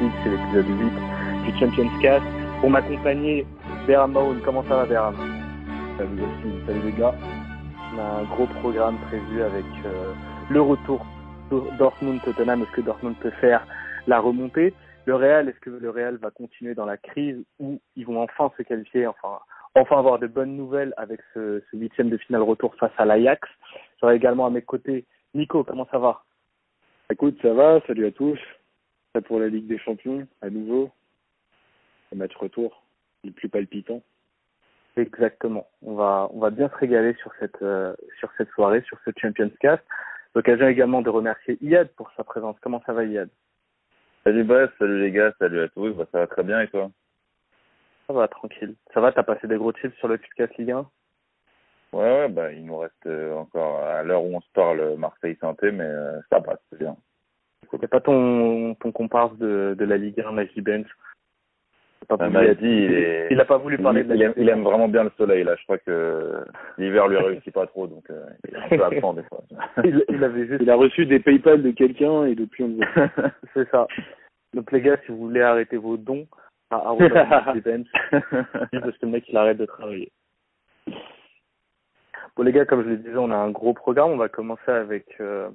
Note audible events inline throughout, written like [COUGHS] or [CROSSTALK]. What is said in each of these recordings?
c'est l'épisode 8 du Champions Cast. Pour m'accompagner, Maoun, comment ça va Beram Salut Justin, salut les gars. On a un gros programme prévu avec euh, le retour Dortmund-Tottenham. Est-ce que Dortmund peut faire la remontée? Le Real, est-ce que le Real va continuer dans la crise ou ils vont enfin se qualifier, enfin, enfin avoir de bonnes nouvelles avec ce, ce huitième de finale retour face à l'Ajax J'aurai également à mes côtés Nico, comment ça va? Écoute, ça va, salut à tous. Pour la Ligue des Champions, à nouveau. Le match retour, le plus palpitant. Exactement. On va, on va bien se régaler sur cette, euh, sur cette soirée, sur ce Champions Cast. L'occasion également de remercier Iad pour sa présence. Comment ça va, Iad Salut Bref, salut les gars, salut à tous. Bah, ça va très bien et toi? Ça va, tranquille. Ça va, t'as passé des gros chips sur le Podcast Ligue 1 Ouais, ouais, bah, il nous reste euh, encore, à l'heure où on se parle, Marseille santé, mais euh, ça passe, c'est bien. C'est pas ton, ton comparse de, de la Ligue 1, Najee Benz pas bah, voulu, dit, il, est... il a pas voulu parler il, de il, aime, il aime vraiment bien le soleil là. Je crois que l'hiver lui réussit pas trop, donc euh, il est un peu absent des fois. [LAUGHS] il, il, avait juste... il a reçu des PayPal de quelqu'un et depuis on [LAUGHS] C'est ça. Donc les gars, si vous voulez arrêter vos dons à Benz, [LAUGHS] parce que le mec il arrête de travailler. Bon les gars, comme je le disais, on a un gros programme. On va commencer avec euh,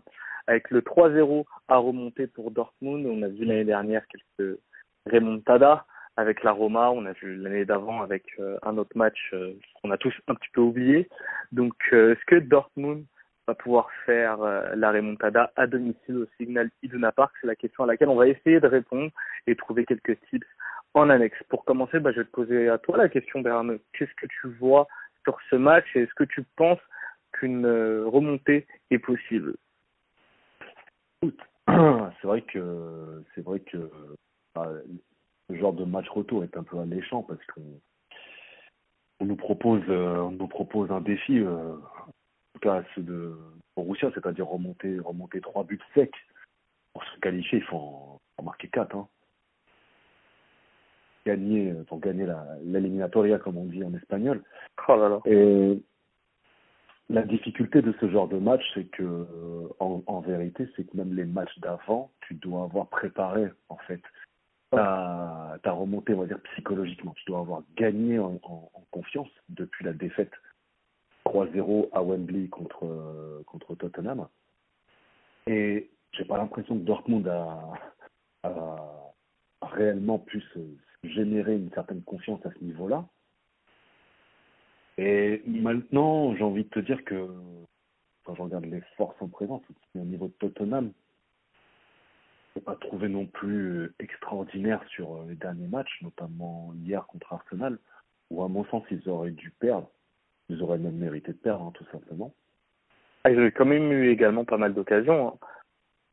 avec le 3-0 à remonter pour Dortmund. On a vu l'année dernière quelques remontadas avec la Roma. On a vu l'année d'avant avec euh, un autre match euh, qu'on a tous un petit peu oublié. Donc est-ce que Dortmund va pouvoir faire la remontada à domicile au Signal Iduna Park? C'est la question à laquelle on va essayer de répondre et trouver quelques tips en annexe. Pour commencer, bah, je vais te poser à toi la question, Bernard. Qu'est-ce que tu vois sur ce match et est-ce que tu penses qu'une euh, remontée est possible? C'est vrai que c'est vrai que bah, ce genre de match retour est un peu alléchant parce qu'on on nous propose euh, on nous propose un défi euh, en tout cas ceux de Borussia, c'est-à-dire remonter remonter trois buts secs pour se qualifier, il faut en, en marquer quatre. Hein gagner, euh, pour gagner l'éliminatoria, comme on dit en espagnol. Oh là là. Et la difficulté de ce genre de match, c'est que, euh, en, vérité, c'est que même les matchs d'avant, tu dois avoir préparé, en fait, ta, remontée, on va dire, psychologiquement. Tu dois avoir gagné en, confiance depuis la défaite 3-0 à Wembley contre, euh, contre Tottenham. Et j'ai pas l'impression que Dortmund a, a, a réellement pu se, générer une certaine confiance à ce niveau-là. Et maintenant, j'ai envie de te dire que quand je regarde les forces en présence, au niveau de Tottenham, je pas trouvé non plus extraordinaire sur euh, les derniers matchs, notamment hier contre Arsenal, où à mon sens ils auraient dû perdre. Ils auraient même mérité de perdre, hein, tout simplement. Ah, ils ont quand même eu également pas mal d'occasions. Hein.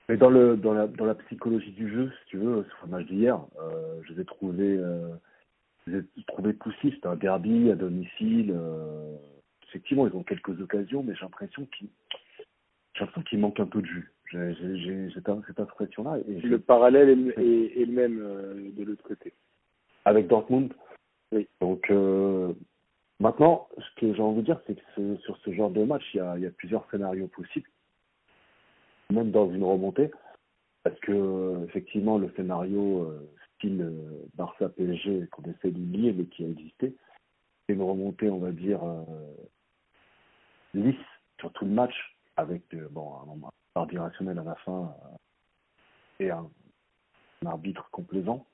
Mais dans le dans la dans la psychologie du jeu, si tu veux, sur le match d'hier, euh, je les ai trouvés euh, ai trouvés poussifs. C'était un derby à domicile. Euh, effectivement, ils ont quelques occasions, mais j'ai l'impression qu'il qu'il manque un peu de jus. J'ai cette, impression-là. Le parallèle est, est, est le même euh, de l'autre côté. Avec Dortmund? Oui. Donc euh, maintenant, ce que j'ai envie de dire, c'est que ce, sur ce genre de match, il y a, il y a plusieurs scénarios possibles même dans une remontée, parce que effectivement le scénario style euh, Barça PSG qu'on essaie d'oublier mais qui a existé, c'est une remontée on va dire euh, lisse sur tout le match avec euh, bon un arbitre rationnel à la fin et un, arbitre complaisant.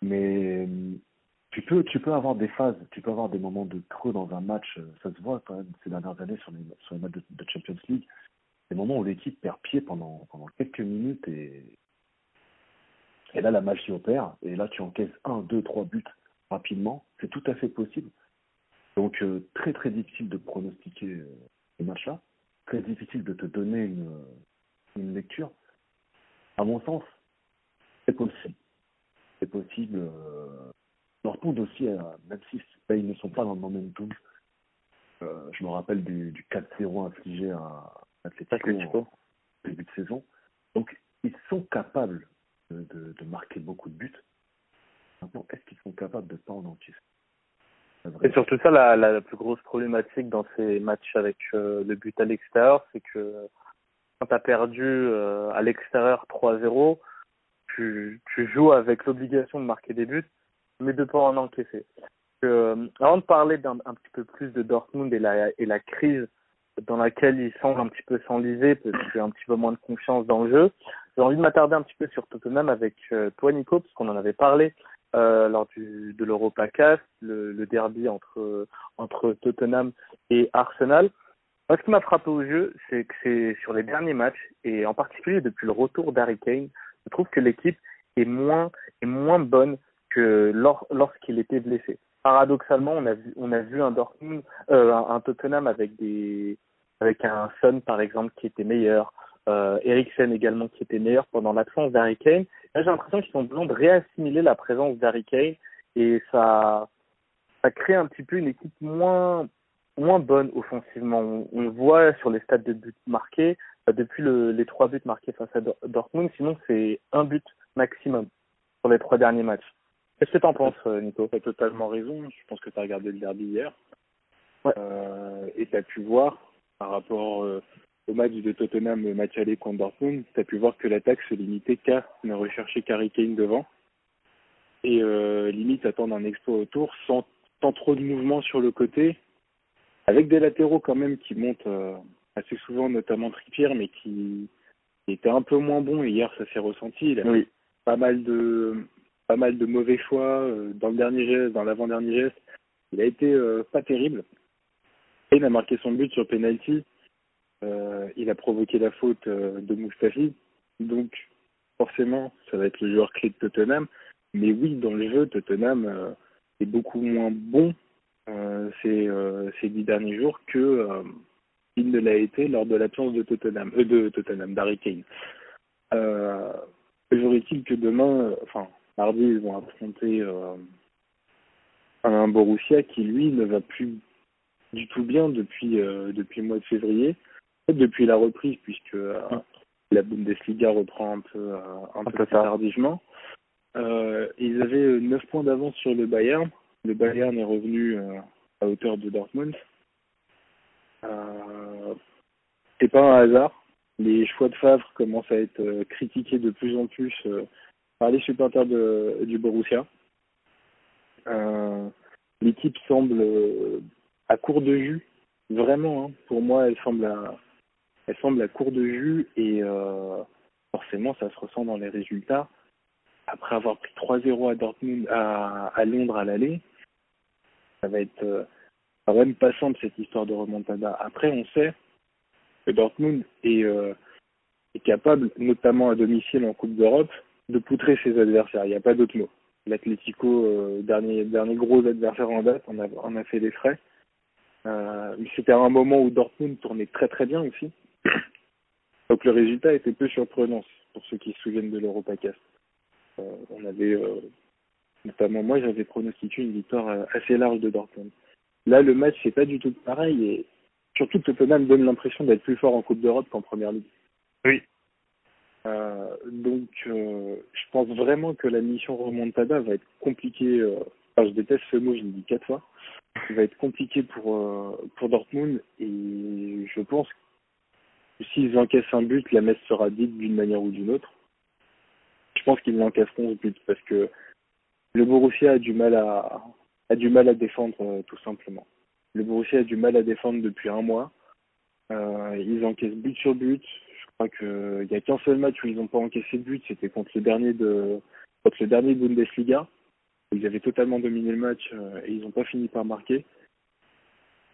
Mais tu peux tu peux avoir des phases, tu peux avoir des moments de creux dans un match, ça se voit ces dernières années sur les sur les matchs de, de Champions League des moments où l'équipe perd pied pendant, pendant quelques minutes et, et là la magie opère et là tu encaisses un, deux, trois buts rapidement, c'est tout à fait possible. Donc euh, très très difficile de pronostiquer euh, ce match-là, très difficile de te donner une, une lecture. À mon sens, c'est possible. C'est possible. Euh, Dortmund aussi, euh, même si ils ne sont pas dans le momentum, euh, je me rappelle du, du 4-0 infligé à, Atletico en début de saison. Donc, ils sont capables de, de, marquer beaucoup de buts. Maintenant, est-ce qu'ils sont capables de pas en encaisser Et surtout ça, la, plus grosse problématique dans ces matchs avec euh, le but à l'extérieur, c'est que quand tu as perdu euh, à l'extérieur 3-0, tu, joues avec l'obligation de marquer des buts, mais de pas en encaisser. Euh, avant de parler d'un un petit peu plus de Dortmund et la, et la crise dans laquelle il semble un petit peu s'enliser parce qu'il a un petit peu moins de confiance dans le jeu, j'ai envie de m'attarder un petit peu sur Tottenham avec euh, toi Nico, parce qu'on en avait parlé euh, lors de l'Europa Cast, le, derby entre, entre Tottenham et Arsenal. Moi, ce qui m'a frappé au jeu, c'est que c'est sur les derniers matchs, et en particulier depuis le retour d'Harry Kane, je trouve que l'équipe est moins, est moins bonne que lors, lorsqu'il était blessé. Paradoxalement, on a vu, on a vu un euh, un, Tottenham avec des, avec un Son par exemple qui était meilleur, euh, Eriksen également qui était meilleur pendant l'absence d'Harry Kane. Là, j'ai l'impression qu'ils sont besoin de réassimiler la présence d'Harry Kane et ça, ça crée un petit peu une équipe moins, moins bonne offensivement. On, on voit sur les stats de buts marqués, euh, depuis le, les trois buts marqués face à Dortmund, sinon c'est un but maximum sur les trois derniers matchs. Qu'est-ce que tu en penses, euh, Nico? Tu as totalement raison. Je pense que tu as regardé le derby hier. Ouais. Euh, et tu as pu voir, par rapport euh, au match de Tottenham, match aller contre Dortmund, tu as pu voir que l'attaque se limitait qu'à ne rechercher qu'Harry Kane devant. Et euh, limite attendre un exploit autour sans, sans trop de mouvement sur le côté avec des latéraux quand même qui montent euh, assez souvent, notamment Trippier, mais qui, était un peu moins bon. Et hier, ça s'est ressenti. Il a oui. pas mal de pas mal de mauvais choix euh, dans le dernier geste, dans l'avant-dernier geste. Il a été pas terrible. Il a marqué son but sur penalty. Euh, il a provoqué la faute euh, de Mustafi. Donc, forcément, ça va être le joueur clé de Tottenham. Mais oui, dans le jeu, Tottenham euh, est beaucoup moins bon ces, ces dix derniers jours que il ne l'a été lors de l'absence de Tottenham, de Tottenham, d'Harry Kane. J'aurais-il que demain, enfin mardi, ils vont affronter un Borussia qui lui ne va plus du tout bien depuis depuis le mois de février, depuis la reprise puisque la Bundesliga reprend un peu un, un peu, tardivement. ils avaient 9 points d'avance sur le Bayern le Bayern est revenu euh, à hauteur de Dortmund. Euh, c'est pas un hasard. Les choix de Favre commencent à être euh, critiqués de plus en plus euh, par les supporters de, du Borussia. Euh, l'équipe semble à court de jus, vraiment. Hein. Pour moi, elle semble à, elle semble à court de jus et forcément, ça se ressent dans les résultats. Après avoir pris 3-0 à Dortmund, à, Londres à l'aller, ça va être euh, va même pas simple cette histoire de remontada. Après, on sait que Dortmund est, euh, est capable, notamment à domicile en Coupe d'Europe, de poutrer ses adversaires. Il n'y a pas d'autre mot. L'Atlético, euh, dernier, dernier gros adversaire en date, on a, a fait des frais. Euh, C'était un moment où Dortmund tournait très très bien aussi. Donc le résultat était peu surprenant pour ceux qui se souviennent de l'Europacast. Euh, on avait euh, Notamment moi, j'avais pronostiqué une victoire euh, assez large de Dortmund. Là, le match, c'est pas du tout pareil. Et surtout, Tottenham donne l'impression d'être plus fort en Coupe d'Europe qu'en Première Ligue. Oui. Euh, donc, je pense vraiment que la mission remontada va être compliquée. Enfin, je déteste ce mot, je l'ai dit quatre fois. Il va être compliqué pour pour Dortmund et je pense que s'ils encaissent un but, la messe sera dite d'une manière ou d'une autre. Je pense qu'ils l'encaisseront ce but parce que le Borussia a du mal à a du mal à défendre euh, tout simplement. Le Borussia a du mal à défendre depuis un mois. Euh, ils encaissent but sur but. Je crois que il y a qu'un seul match où ils n'ont pas encaissé de but, c'était contre le dernier de contre le dernier Bundesliga. Ils avaient totalement dominé le match euh, et ils n'ont pas fini par marquer.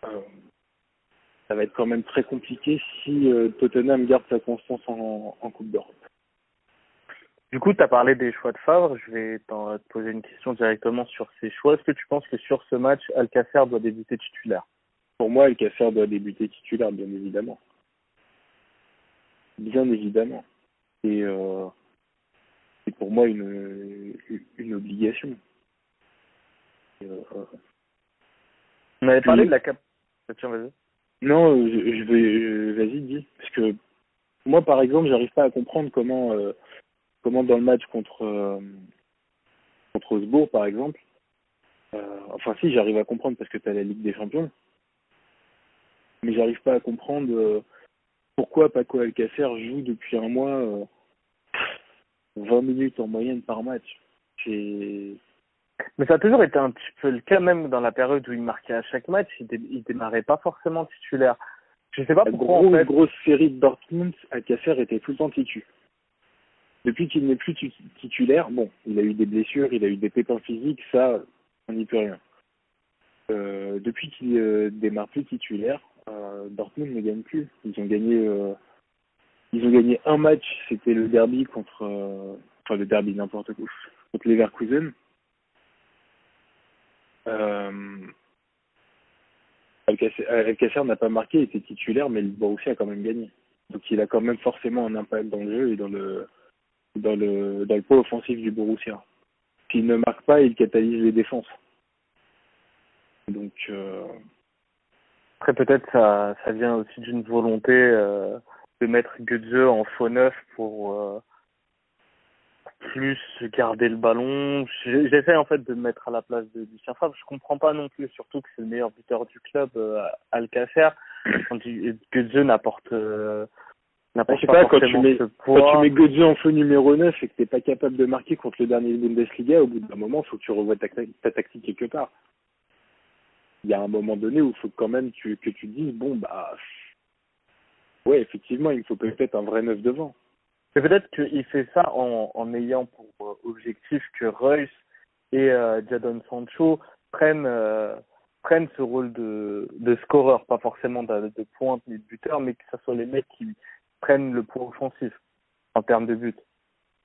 Euh, ça va être quand même très compliqué si euh, Tottenham garde sa constance en, en Coupe d'Europe. Du coup, tu as parlé des choix de Favre. Je vais te poser une question directement sur ces choix. Est-ce que tu penses que sur ce match, Alcacer doit débuter titulaire? Pour moi, Alcacer doit débuter titulaire, bien évidemment. Bien évidemment. Et euh, c'est pour moi une, une obligation. Euh, On avait parlé de la cap. Tiens, vas-y. Non, je, vais. Vas-y, dis. Parce que moi, par exemple, j'arrive pas à comprendre comment. Euh, comment dans le match contre euh, contre Osbourg par exemple euh, enfin si j'arrive à comprendre parce que tu as la Ligue des Champions mais j'arrive pas à comprendre euh, pourquoi Paco Alcacer joue depuis un mois 20 euh, minutes en moyenne par match. Mais ça a toujours été un petit peu le cas, même dans la période où il marquait à chaque match, il, il démarrait pas forcément titulaire. Je sais pas pourquoi. en fait... grosse série de Dortmund, Alcacer était tout le temps titu. Depuis qu'il n'est plus titulaire, bon, il a eu des blessures, il a eu des pépins physiques, ça, on n'y peut rien. Euh, depuis qu'il euh, démarre plus titulaire, euh, Dortmund ne gagne plus. Ils ont gagné, ils ont gagné un match, c'était le derby contre, enfin le derby n'importe quoi, contre Leverkusen. Euh, Alcacer n'a pas marqué, il était titulaire, mais le Borussia a quand même gagné. Donc il a quand même forcément un impact dans le jeu et dans le dans le dans le poids offensif du Borussia. S'il ne marque pas, il catalyse les défenses. Donc euh, après peut-être ça ça vient aussi d'une volonté euh, de mettre Götze en faux neuf pour euh, plus garder le ballon. J'essaie en fait de me mettre à la place de Lucien Favre. Je comprends pas non plus, surtout que c'est le meilleur buteur du club, euh, Alcacer. Quand Götze n'apporte euh, n'apporte pas, quand tu mets, Quand tu mets en feu numéro 9 et que t'es pas capable de marquer contre le dernier Bundesliga, au bout d'un moment, faut que tu revoies ta, ta tactique quelque part. Il y a un moment donné où il faut quand même tu, que tu dises, bon, bah, ouais, effectivement, il faut peut-être un vrai neuf devant. Mais peut-être qu'il fait ça en, ayant pour euh, objectif que Reus et euh, Jadon Sancho prennent euh, prennent ce rôle de, de scoreur, pas forcément de, pointe ni de buteur, mais que ce soit les mecs qui prennent le point offensif en termes de but.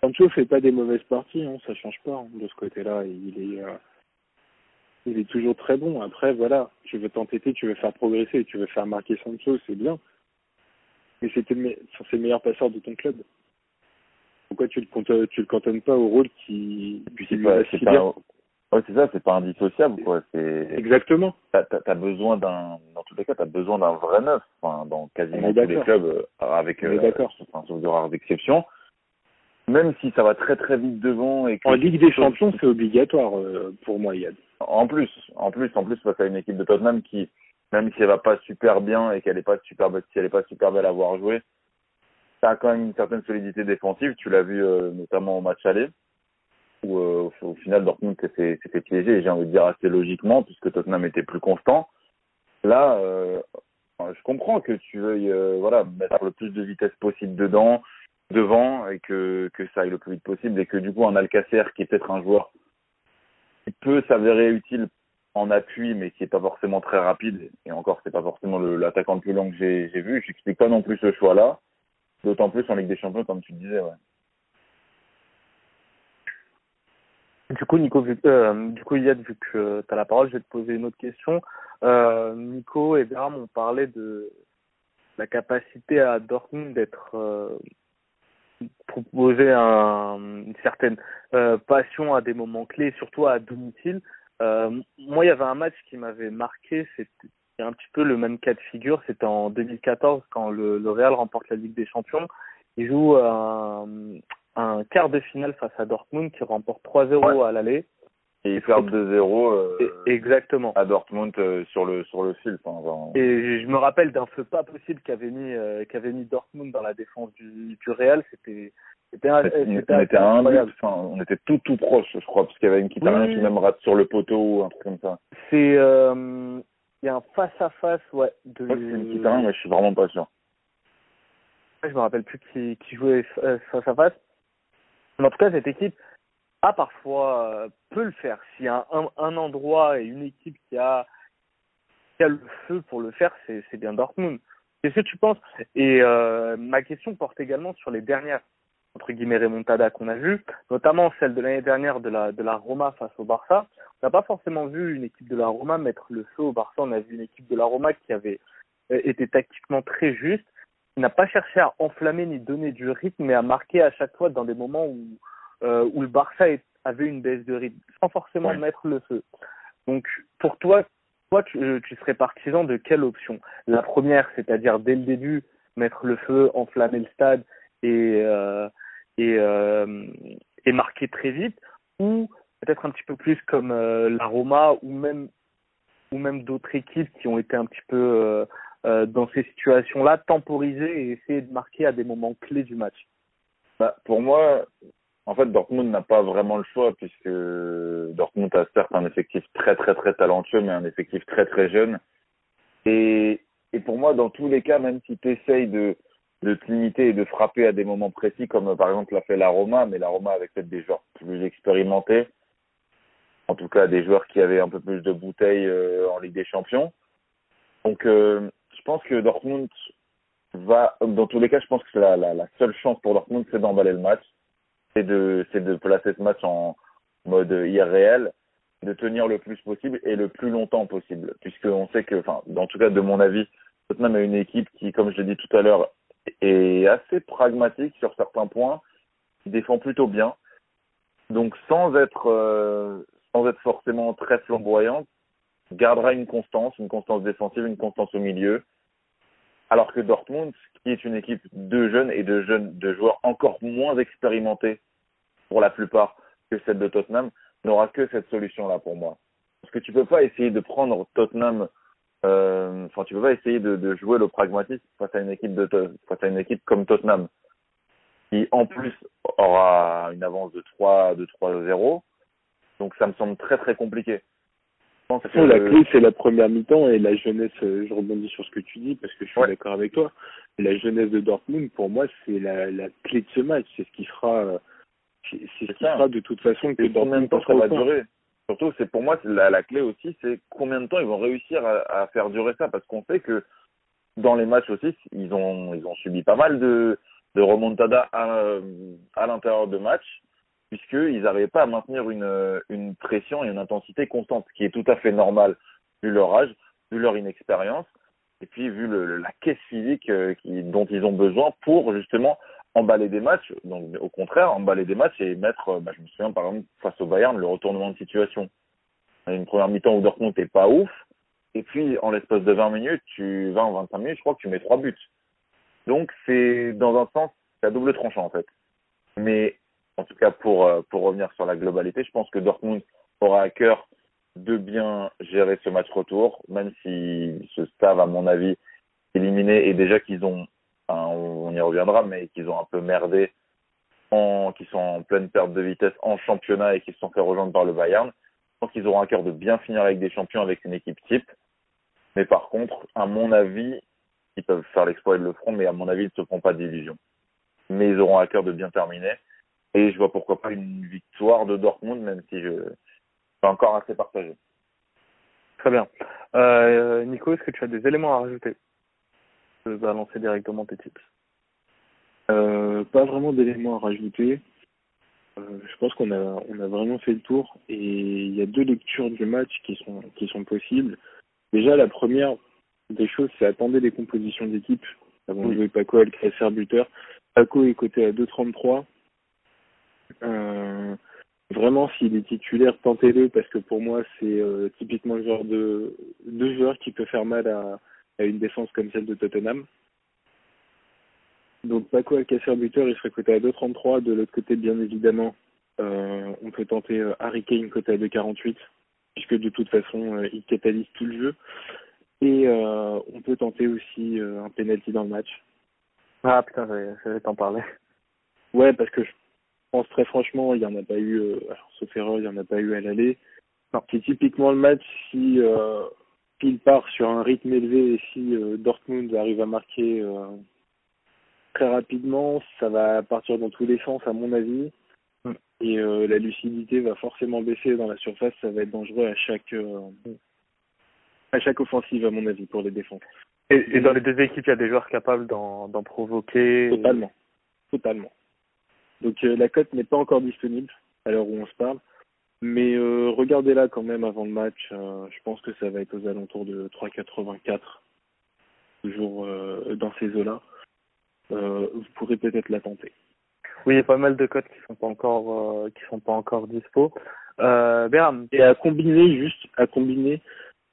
Sancho fait pas des mauvaises parties, hein, ça change pas hein, de ce côté-là. Il est il est toujours très bon. Après, voilà, tu veux t'entêter, tu veux faire progresser, tu veux faire marquer Sancho, c'est bien. Mais c'était c'est le meilleur passeur de ton club. Pourquoi tu le, tu le cantonnes pas au rôle qui, c'est pas, c'est pas, ouais, c'est ça, c'est pas indissociable, quoi. C'est, exactement. T'as, besoin d'un, dans tous les cas, t'as besoin d'un vrai neuf, enfin, dans quasiment tous les clubs, euh, avec, euh, d'accord. enfin, sauf de rares exceptions. Même si ça va très très vite devant et En Ligue des Champions, c'est obligatoire, euh, pour moi, Yann. En plus, en plus, en plus, face à une équipe de Tottenham qui, même si elle va pas super bien et qu'elle est pas super, si elle est pas super belle à voir jouer, ça a quand même une certaine solidité défensive. Tu l'as vu euh, notamment au match aller, où euh, au final Dortmund s'était piégé, et j'ai envie de dire assez logiquement, puisque Tottenham était plus constant. Là, euh, je comprends que tu veuilles voilà mettre le plus de vitesse possible dedans, devant, et que, que ça aille le plus vite possible, et que du coup un Alcacer, qui est peut-être un joueur qui peut s'avérer utile en appui, mais qui est pas forcément très rapide, et encore c'est pas forcément l'attaquant le, plus long que j'ai vu, j'explique pas non plus ce choix-là. D'autant plus en Ligue des Champions, comme tu disais, ouais. Du coup, Nico, vu, euh, du coup, Yad, vu que tu as la parole, je vais te poser une autre question. Euh, Nico et Bram ont parlé de la capacité à Dortmund d'être euh, proposer un, une certaine euh, passion à des moments clés, surtout à domicile. Moi, il y avait un match qui m'avait marqué, c'est un petit peu le même cas de figure. C'était en 2014 quand le, le, Real remporte la Ligue des Champions. Il joue un, un quart de finale face à Dortmund qui remporte 3-0 à l'aller. Et ils perdent 2-0 euh, exactement à Dortmund euh, sur le sur le fil. Enfin, Et je me rappelle d'un feu pas possible qu'avait mis euh, qu'avait mis Dortmund dans la défense du, du Real. C'était c'était on, était un but, enfin, on était tout tout proche, je crois, parce qu'il y avait une Kitarian oui. qui même rate sur le poteau ou un truc comme ça. C'est il y a un face à face ouais de c'est une Kitarian, mais je suis vraiment pas sûr. Je me rappelle plus qui qui jouait face à face. Mais en tout cas, cette équipe a parfois euh, peut le faire. S'il y a un, un, endroit et une équipe qui a, qui a le feu pour le faire, c'est bien Dortmund. Qu'est-ce que tu penses? Et euh, ma question porte également sur les dernières entre guillemets remontada qu'on a vues, notamment celle de l'année dernière de la de la Roma face au Barça. On n'a pas forcément vu une équipe de la Roma mettre le feu au Barça. On a vu une équipe de la Roma qui avait euh, été tactiquement très juste, qui n'a pas cherché à enflammer ni donner du rythme, mais à marquer à chaque fois dans des moments où euh, où le Barça avait une baisse de rythme, sans forcément ouais. mettre le feu. Donc, pour toi, toi, tu, euh, tu, serais partisan de quelle option? La première, c'est-à-dire dès le début, mettre le feu, enflammer le stade et euh, et, euh, et marquer très vite, ou peut-être un petit peu plus comme euh, la Roma ou même ou même d'autres équipes qui ont été un petit peu euh, dans ces situations-là, temporiser et essayer de marquer à des moments clés du match bah, Pour moi, en fait, Dortmund n'a pas vraiment le choix puisque Dortmund a certes un effectif très très très talentueux, mais un effectif très très jeune. Et, et pour moi, dans tous les cas, même si tu essayes de, de te limiter et de frapper à des moments précis, comme par exemple l'a fait la Roma, mais la Roma avec peut-être des joueurs plus expérimentés, en tout cas des joueurs qui avaient un peu plus de bouteilles euh, en Ligue des Champions. Donc, euh, je pense que Dortmund va, dans tous les cas, je pense que la, la, seule chance pour Dortmund, c'est d'emballer le match, c'est de, c'est de placer ce match en mode irréel, de tenir le plus possible et le plus longtemps possible, puisqu'on sait que, enfin, en tout cas de mon avis, Tottenham a une équipe qui, comme je l'ai dit tout à l'heure, est assez pragmatique sur certains points, qui défend plutôt bien. Donc sans être euh, sans être forcément très flamboyante, gardera une constance, une constance défensive, une constance au milieu. Alors que Dortmund, qui est une équipe de jeunes et de jeunes, de joueurs encore moins expérimentés pour la plupart que celle de Tottenham, n'aura que cette solution-là pour moi. Parce que tu peux pas essayer de prendre Tottenham, enfin tu peux pas essayer de, de, jouer le pragmatisme face à une équipe de face à une équipe comme Tottenham, qui en plus aura une avance de 3 de 3-0 donc ça me semble très très compliqué. Je pense que... La clé, c'est la première mi-temps et la jeunesse, euh, je rebondis sur ce que tu dis parce que je suis d'accord avec toi. La jeunesse de Dortmund, pour moi, c'est la, la clé de ce match. C'est ce qui fera, euh, c'est ce qui fera de toute façon que Dortmund temps ça va durer. Surtout, c'est pour moi, la, clé aussi, c'est combien de temps ils vont réussir à, faire durer ça. Parce qu'on sait que dans les matchs aussi, ils ont, ils ont subi pas mal de, de remontada à, à l'intérieur de matchs puisqu'ils n'arrivaient pas à maintenir une, une pression et une intensité constante, qui est tout à fait normal vu leur âge, vu leur inexpérience, et puis vu le, la caisse physique euh, qui, dont ils ont besoin pour justement emballer des matchs, donc au contraire, emballer des matchs et mettre, euh, bah, je me souviens par exemple face au Bayern, le retournement de situation. Une première mi-temps où Dortmund n'est pas ouf, et puis en l'espace de 20 minutes, tu 20 ou 25 minutes, je crois que tu mets trois buts. Donc c'est dans un sens, c'est à double tranchant en fait. Mais en tout cas pour, euh, pour revenir sur la globalité, je pense que Dortmund aura à cœur de bien gérer ce match retour, même s'ils se savent, à mon avis, éliminés et déjà qu'ils ont, y reviendra, mais qu'ils ont un peu merdé, en, qu'ils sont en pleine perte de vitesse en championnat et qu'ils se sont fait rejoindre par le Bayern. Pense qu'ils auront à cœur de bien finir avec des champions avec une équipe type. Mais par contre, à mon avis, ils peuvent faire l'exploit et le feront, mais à mon avis, ils ne se feront pas d'illusions. Mais ils auront à cœur de bien terminer. Et je vois pourquoi pas une victoire de Dortmund, même si je suis encore assez partagé. Très bien. Euh, Nico, est-ce que tu as des éléments à rajouter? Je vais lancer directement tes tips. Euh, pas vraiment d'éléments à rajouter. Euh, je pense qu'on a on a vraiment fait le tour et il y a deux lectures du match qui sont qui sont possibles. Déjà la première des choses c'est attendre les compositions d'équipe avant oui. de jouer Paco Alcácer buteur. Paco est coté à 2,33 euh, vraiment, s'il est titulaire, tentez-le parce que pour moi, c'est euh, typiquement le genre de, de joueur qui peut faire mal à, à une défense comme celle de Tottenham. Donc Paco Alcacer buteur, il serait coté à 2,33. De l'autre côté, bien évidemment, euh, on peut tenter euh, Harry Kane coté à 2,48 puisque de toute façon, euh, il catalyse tout le jeu. Et euh, on peut tenter aussi euh, un penalty dans le match. Ah putain, je vais t'en parler. Ouais, parce que je pense très franchement, il n'y en a pas eu, euh, alors, sauf erreur, il n'y en a pas eu à l'aller. C'est typiquement le match si il part sur un rythme élevé et si Dortmund arrive à marquer très rapidement, ça va partir dans tous les sens à mon avis. Mm. Et euh, la lucidité va forcément baisser dans la surface, ça va être dangereux à chaque euh, à chaque offensive à mon avis pour les défenses. Et, et dans les deux équipes, il y a des joueurs capables d'en provoquer. Totalement, totalement. Donc euh, la cote n'est pas encore disponible à l'heure où on se parle. Mais regardez-la quand même avant le match. Je pense que ça va être aux alentours de 3,84, toujours dans ces eaux-là. Euh, vous pourrez peut-être la tenter. Oui, il y a pas mal de cotes qui sont pas encore euh, qui sont pas encore dispo. Euh, Béram. Et à combiner, juste à combiner,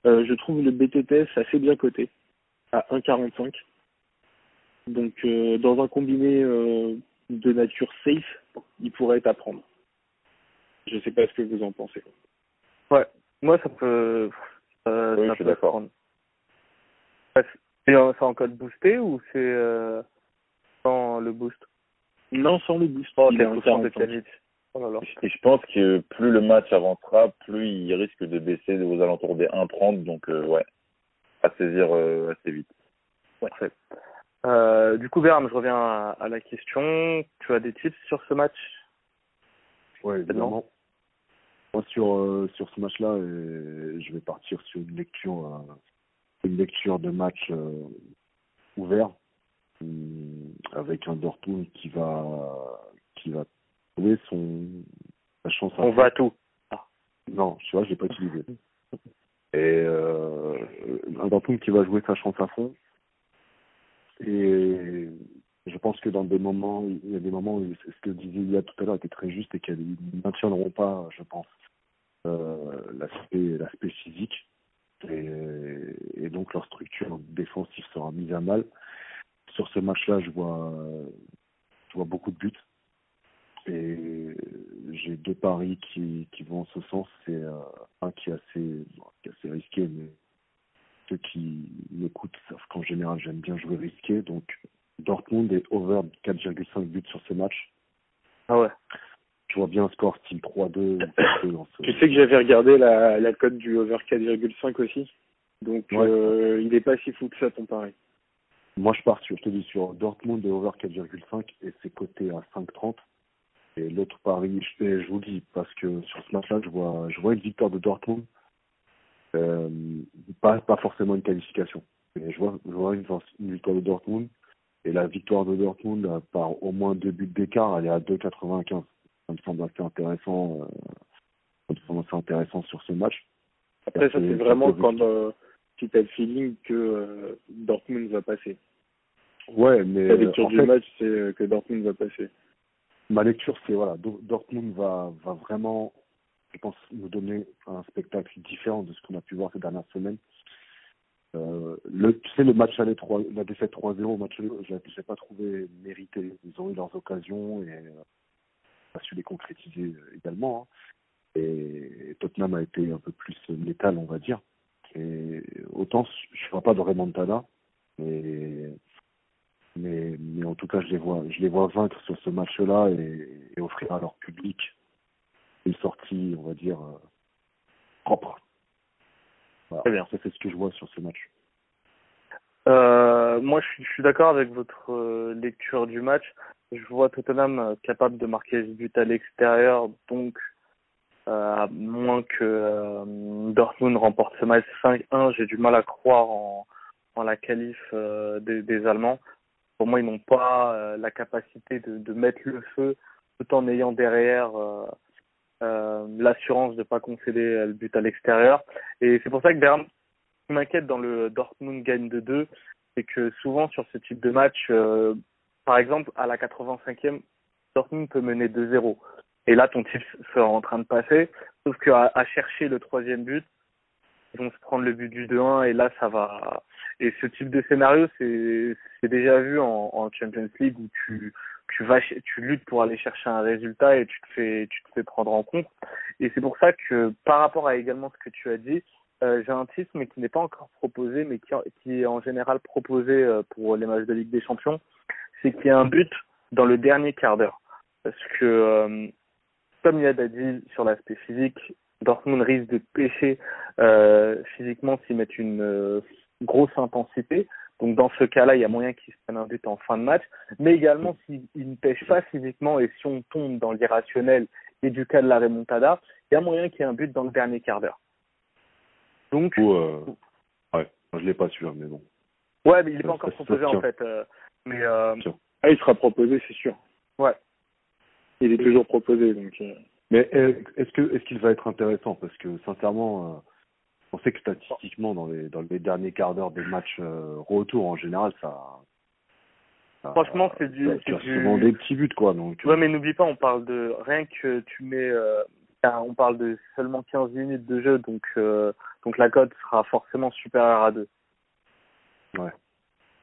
je trouve le BTTS assez bien coté à 1,45. Donc dans un combiné de nature safe, il pourrait être à prendre. Je sais pas ce que vous en pensez. Ouais, moi ça peut. Euh, oui, ça je suis d'accord. Euh, c'est en code boosté ou c'est euh, sans le boost Non, sans le boost. Oh, Il t'es est en souffrant 45. de vite. Oh là là. Et je pense que plus le match avancera, plus il risque de baisser aux alentours des 1,30. Donc, euh, ouais, à saisir euh, assez vite. Parfait. Euh, du coup, Bernard, je reviens à, à la question. Tu as des tips sur ce match? Ouais, évidemment. Moi, sur, euh, sur ce match-là, euh, je vais partir sur une lecture, euh, une lecture de match euh, ouvert avec un Dortmund qui va, qui va trouver son, sa chance à On va à tout. Non, tu vois, je l'ai pas utilisé. Et euh, un Dortmund qui va jouer sa chance à fond. Et je pense que dans des moments, il y a des moments où ce que disait Lia tout à l'heure était très juste et qu'ils ne maintiendront pas, je pense, euh, l'aspect l'aspect physique. Et, et donc leur structure défensive sera mise à mal. Sur ce match-là, je vois, je vois beaucoup de buts. Et j'ai deux paris qui, qui vont en ce sens. C'est euh, un qui est assez, qui est assez risqué, mais ceux qui m'écoutent savent qu'en général j'aime bien jouer risqué. Donc Dortmund est over 4,5 buts sur ce match. Ah ouais. Je vois bien un score style 3-2. dans ce- Tu sais que j'avais regardé la, la cote du over 4,5 aussi. Donc, Ouais. euh, il est pas si fou que ça, ton pari. Moi, je pars sur, je te dis, sur Dortmund et over 4,5 et c'est coté à 5,30. Et l'autre pari, je, je vous le dis, parce que sur ce match-là, je vois, je vois une victoire de Dortmund, euh, pas, pas forcément une qualification. Mais je vois, je vois une, une victoire de Dortmund et la victoire de Dortmund euh, par au moins deux buts d'écart, elle est à 2,95. Ça me semble assez intéressant, euh, ça me semble assez intéressant sur ce match. Après, ça, c'est vraiment quand euh, tu as le feeling que euh, Dortmund va passer. Ouais, mais La lecture en du fait, match, c'est euh, que Dortmund va passer. ma lecture, c'est voilà, Do- Dortmund va, va vraiment, je pense, nous donner un spectacle différent de ce qu'on a pu voir ces dernières semaines. Euh, le, tu sais, le match aller 3, la défaite 3-0, le match je l'ai pas trouvé mérité. Ils ont eu leurs occasions et euh, pas su les concrétiser également. hein. Et Tottenham a été un peu plus létal, on va dire. Et autant je ne vois pas de remontada, mais mais, mais en tout cas, je les vois, je les vois vaincre sur ce match-là et, et offrir à leur public une sortie, on va dire, euh, propre. Voilà. Très bien. C'est ce que je vois sur ce match. Euh, moi, je suis, suis d'accord avec votre euh, lecture du match. Je vois Tottenham capable de marquer ce but à l'extérieur, donc à moins que euh, Dortmund remporte ce match 5-1, j'ai du mal à croire en, en la qualif euh, des, des Allemands. Pour moi, ils n'ont pas euh, la capacité de, de mettre le feu tout en ayant derrière euh, euh, l'assurance de ne pas concéder euh, le but à l'extérieur. Et c'est pour ça que Bern, m'inquiète dans le Dortmund gagne de 2, c'est que souvent sur ce type de match, euh, par exemple, à la 85e, Dortmund peut mener 2-0. Et là, ton type sera en train de passer. Sauf qu'à à chercher le troisième but, ils vont se prendre le but du 2-1 et là, ça va. Et ce type de scénario, c'est déjà vu en, en Champions League où tu tu vas tu luttes pour aller chercher un résultat et tu te fais tu te fais prendre en compte. Et c'est pour ça que par rapport à également ce que tu as dit, euh, j'ai un titre mais qui n'est pas encore proposé, mais qui, qui est en général proposé euh, pour les matchs de Ligue des Champions, c'est qu'il y a un but dans le dernier quart d'heure. Parce que, euh, comme Yad a dit sur l'aspect physique, Dortmund risque de pêcher euh, physiquement s'ils mettent une euh, grosse intensité. Donc dans ce cas-là, il y a moyen qu'ils se prennent un but en fin de match. Mais également, s'ils ne pêchent pas physiquement et si on tombe dans l'irrationnel et du cas de la remontada, il y a moyen qu'il y ait un but dans le dernier quart d'heure. Donc, Ou, euh, ouais, je l'ai pas sûr, mais bon. ouais, mais il n'est pas encore proposé en fait. euh, mais Ah, il sera proposé, c'est sûr. ouais. Il est toujours proposé, donc. euh, Mais est-ce que est-ce qu'il va être intéressant? Parce que sincèrement, euh, on sait que statistiquement, dans les dans les derniers quarts d'heure des matchs euh, retour, en général, ça. ça- Franchement, c'est du- c'est du- souvent des petits buts, quoi. Donc. Ouais, mais n'oublie pas, on parle de rien que tu mets, euh, on parle de seulement 15 minutes de jeu, donc euh, donc la cote sera forcément supérieure à 2. Ouais.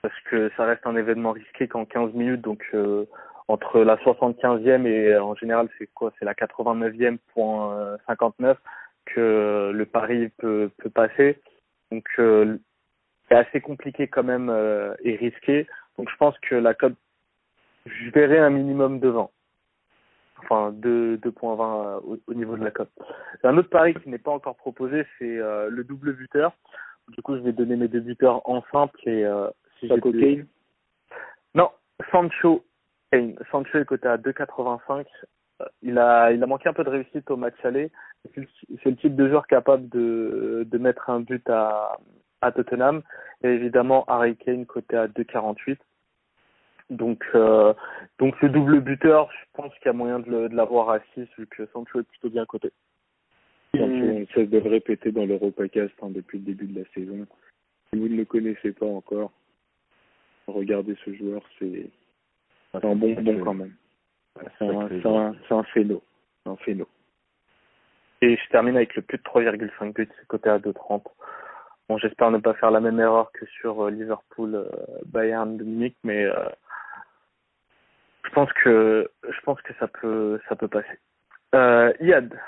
Parce que ça reste un événement risqué qu'en 15 minutes, donc euh, entre la 75e et euh, en général c'est quoi? C'est la 89e point euh, 59 que le pari peut peut passer. Donc euh, est assez compliqué quand même euh, et risqué. Donc je pense que la cote, je verrai un minimum de 20. Enfin, 2, 2.20 euh, au, au, niveau de la cote. Un autre pari qui n'est pas encore proposé, c'est euh, le double buteur. Du coup, je vais donner mes deux buteurs en simple et euh, si Kane Non, Sancho Sancho est coté à 2,85. Il a, il a manqué un peu de réussite au match aller. C'est le type de joueur capable de, mettre un but à, Tottenham. Et évidemment, Harry Kane coté à 2,48. Donc, euh, donc le double buteur, je pense qu'il y a moyen de l'avoir à 6 vu que Sancho est plutôt bien coté. Sancho, on cesse de le répéter dans l'Europacast hein, depuis le début de la saison. Si vous ne le connaissez pas encore, regardez ce joueur, c'est un bon bon quand même. C'est un, un, un phéno. Un phéno. Et je termine avec le plus de 3,5 buts, c'est coté à 2,30. Bon, j'espère ne pas faire la même erreur que sur euh, Liverpool euh, Bayern Munich, mais euh, je pense que je pense que ça peut ça peut passer. Euh, Yad.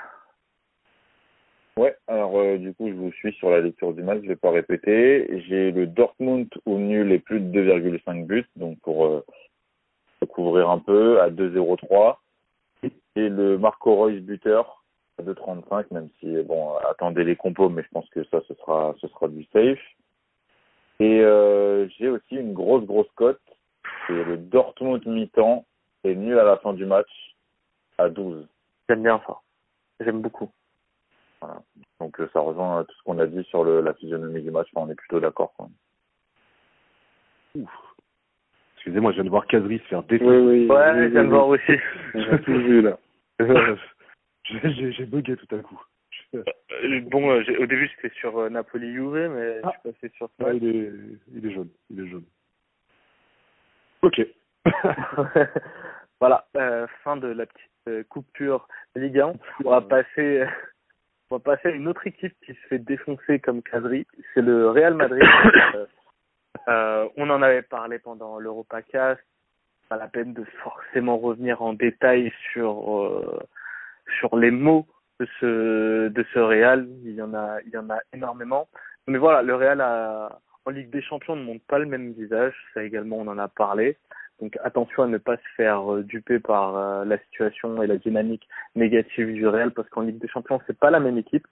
Ouais, alors euh, du coup je vous suis sur la lecture du match, je vais pas répéter. J'ai le Dortmund au nul et plus de 2,5 buts, donc pour euh, couvrir un peu à 2,03. Et le Marco Reus buteur à 2,35, même si bon attendez les compos, mais je pense que ça ce sera ce sera du safe. Et euh, j'ai aussi une grosse grosse cote, c'est le Dortmund mi-temps et nul à la fin du match à 12. J'aime bien ça. J'aime beaucoup. Voilà. Donc ça rejoint tout ce qu'on a dit sur le, la physionomie du match. Enfin, on est plutôt d'accord. Excusez-moi, je viens de voir Kazri se faire défoncer. Oui, oui. Ouais, oui, je viens de voir aussi. [LAUGHS] J'ai tout vu là. [LAUGHS] j'ai bugué tout à coup. bon, euh, au début c'était sur euh, Napoli Juve, mais ah. je suis passé sur ah, il est, il est jaune, il est jaune. Ok. [LAUGHS] voilà, euh, fin de la petite euh, coupure Ligue 1. On va passer, on va passer à une autre équipe qui se fait défoncer comme Cadri. C'est le Real Madrid. [COUGHS] euh, on en avait parlé pendant l'Europacast. Pas la peine de forcément revenir en détail sur euh, sur les mots de ce de ce Real. Il y en a il y en a énormément. Mais voilà, le Real a en Ligue des Champions ne montre pas le même visage. Ça également, on en a parlé. Donc attention à ne pas se faire euh, duper par la situation et la dynamique négative du Real parce qu'en Ligue des Champions c'est pas la même équipe.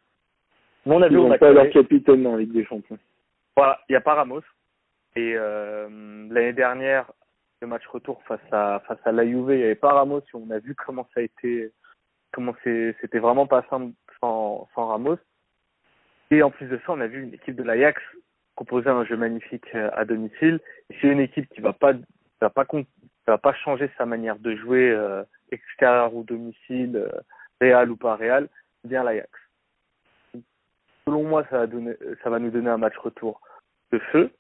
Mais on a vu on pas leur capitaine en Ligue des Champions. Voilà, il y a pas Ramos et euh, l'année dernière le match retour face à face à la il y avait pas Ramos on a vu comment ça a été comment c'était vraiment pas simple sans sans Ramos. Et en plus de ça, on a vu une équipe de l'Ajax proposer un jeu magnifique euh, à domicile. C'est une équipe qui va pas va pas va pas changer sa manière de jouer euh, extérieur ou domicile, euh, Real ou pas Real, bien l'Ajax. Selon moi, ça va donner, ça va nous donner un match retour de feu.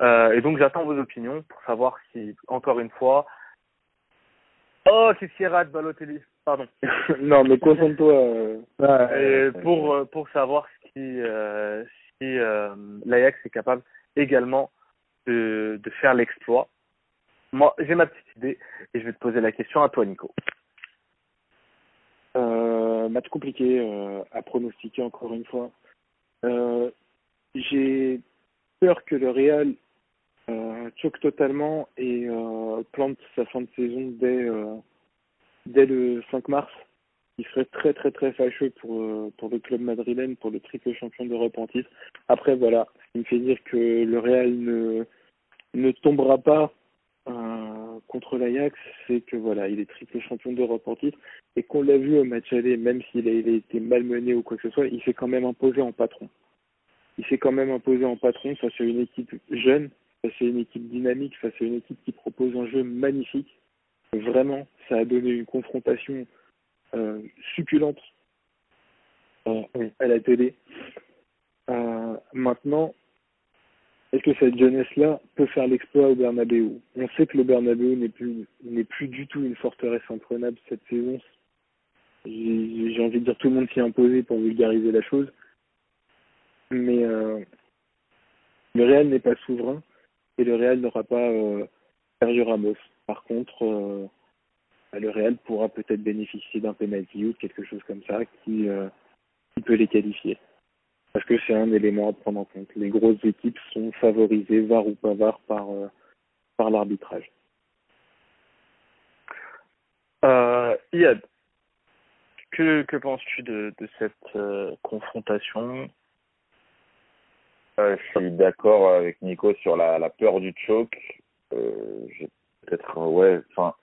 Euh, et donc j'attends vos opinions pour savoir si, encore une fois, oh qu'est-ce qu'il rate Balotelli, pardon. [LAUGHS] non mais concentre-toi. Euh... pour pour savoir si si l'Ajax est capable également de de faire l'exploit moi, j'ai ma petite idée et je vais te poser la question à toi, Nico. Euh, match compliqué euh, à pronostiquer encore une fois. Euh, j'ai peur que le Real euh, choque totalement et euh, plante sa fin de saison dès, euh, dès le 5 mars. Il serait très très très fâcheux pour, pour le club madrilène, pour le triple champion d'Europe en titre. Après voilà, ce qui me fait dire que le Real ne, ne tombera pas contre l'Ajax, c'est que voilà, il est triple champion d'Europe en titre et qu'on l'a vu au match aller, même s'il a, il a été malmené ou quoi que ce soit, il s'est quand même imposé en patron. Il s'est quand même imposé en patron face à une équipe jeune, face à une équipe dynamique, face à une équipe qui propose un jeu magnifique. Vraiment, ça a donné une confrontation euh, succulente euh, à la télé. Euh, maintenant, est-ce que cette jeunesse-là peut faire l'exploit au Bernabeu? On sait que le Bernabeu n'est plus n'est plus du tout une forteresse imprenable cette saison. J'ai envie de dire tout le monde s'y est imposé pour vulgariser la chose. Mais euh, le Real n'est pas souverain et le Real n'aura pas euh, Sergio Ramos. Par contre, euh, le Real pourra peut-être bénéficier d'un penalty ou quelque chose comme ça qui, euh, qui peut les qualifier. Parce que c'est un élément à prendre en compte. Les grosses équipes sont favorisées, var ou pas var, par, l'arbitrage. Iad, que, penses-tu de, cette confrontation? Euh, Je suis d'accord avec Nico sur la, la peur du choke. Euh, peut-être, ouais, enfin,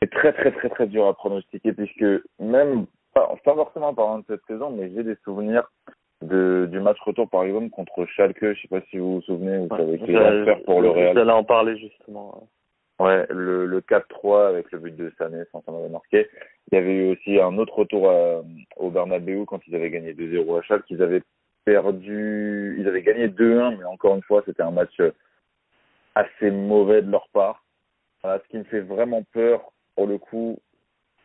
c'est très très très très dur à pronostiquer puisque même pas, pas forcément pendant cette saison, mais j'ai des souvenirs de du match retour par exemple contre Schalke. Je sais pas si vous vous souvenez, vous savez ouais, pour le Real. J'allais en parler justement. Ouais, le, le 4-3 avec le but de Sané, sans s'en avait marqué. Il y avait eu aussi un autre retour à, au Bernabeu quand ils avaient gagné 2-0 à Schalke. Ils avaient perdu, ils avaient gagné 2-1, mais encore une fois, c'était un match assez mauvais de leur part. Voilà, ce qui me fait vraiment peur, pour le coup,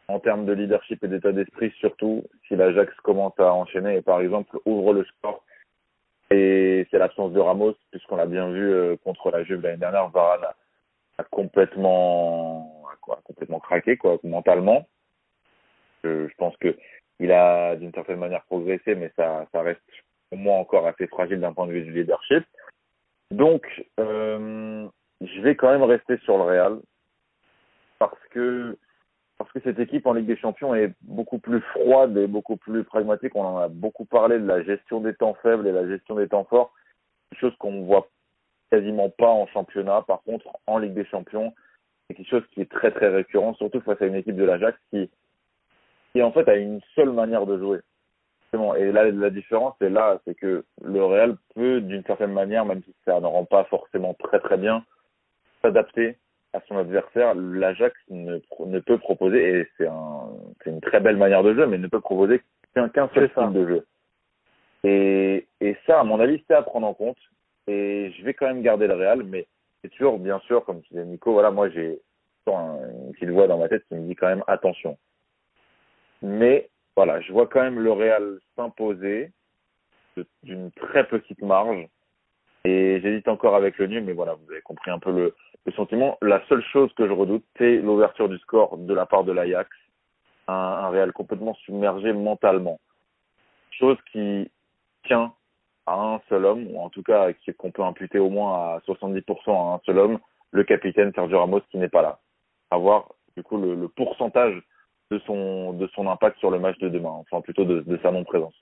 en termes de leadership et d'état d'esprit, surtout si l'Ajax commence à enchaîner et par exemple ouvre le score. Et c'est l'absence de Ramos, puisqu'on l'a bien vu euh, contre la Juve l'année dernière, Varane a complètement, quoi, complètement craqué quoi, mentalement. Je, je pense que il a d'une certaine manière progressé, mais ça, ça reste pour moi encore assez fragile d'un point de vue du leadership. Donc, euh, je vais quand même rester sur le Real parce que parce que cette équipe en Ligue des Champions est beaucoup plus froide et beaucoup plus pragmatique. On en a beaucoup parlé de la gestion des temps faibles et la gestion des temps forts, chose qu'on voit quasiment pas en championnat. Par contre, en Ligue des Champions, c'est quelque chose qui est très très récurrent, surtout face à une équipe de l'Ajax qui, qui en fait a une seule manière de jouer. Et là, la différence, c'est là, c'est que le Real peut, d'une certaine manière, même si ça ne rend pas forcément très très bien, s'adapter à son adversaire. L'Ajax ne, ne peut proposer, et c'est un, une très belle manière de jouer, mais ne peut proposer qu'un qu'un seul style de jeu. Et, et ça, à mon avis, c'est à prendre en compte. Et je vais quand même garder le Real, mais c'est toujours, bien sûr, comme disait Nico, voilà, moi j'ai une petite voix dans ma tête qui me dit quand même attention. Mais voilà, je vois quand même le Real s'imposer d'une très petite marge. Et j'hésite encore avec le nul, mais voilà, vous avez compris un peu le, sentiment. La seule chose que je redoute, c'est l'ouverture du score de la part de l'Ajax. Un, un Real complètement submergé mentalement. Chose qui tient à un seul homme, ou en tout cas qu'on peut imputer au moins à 70% à un seul homme, le capitaine Sergio Ramos qui n'est pas là. Avoir du coup le, le, pourcentage de son de son impact sur le match de demain, enfin plutôt de, de sa non-présence.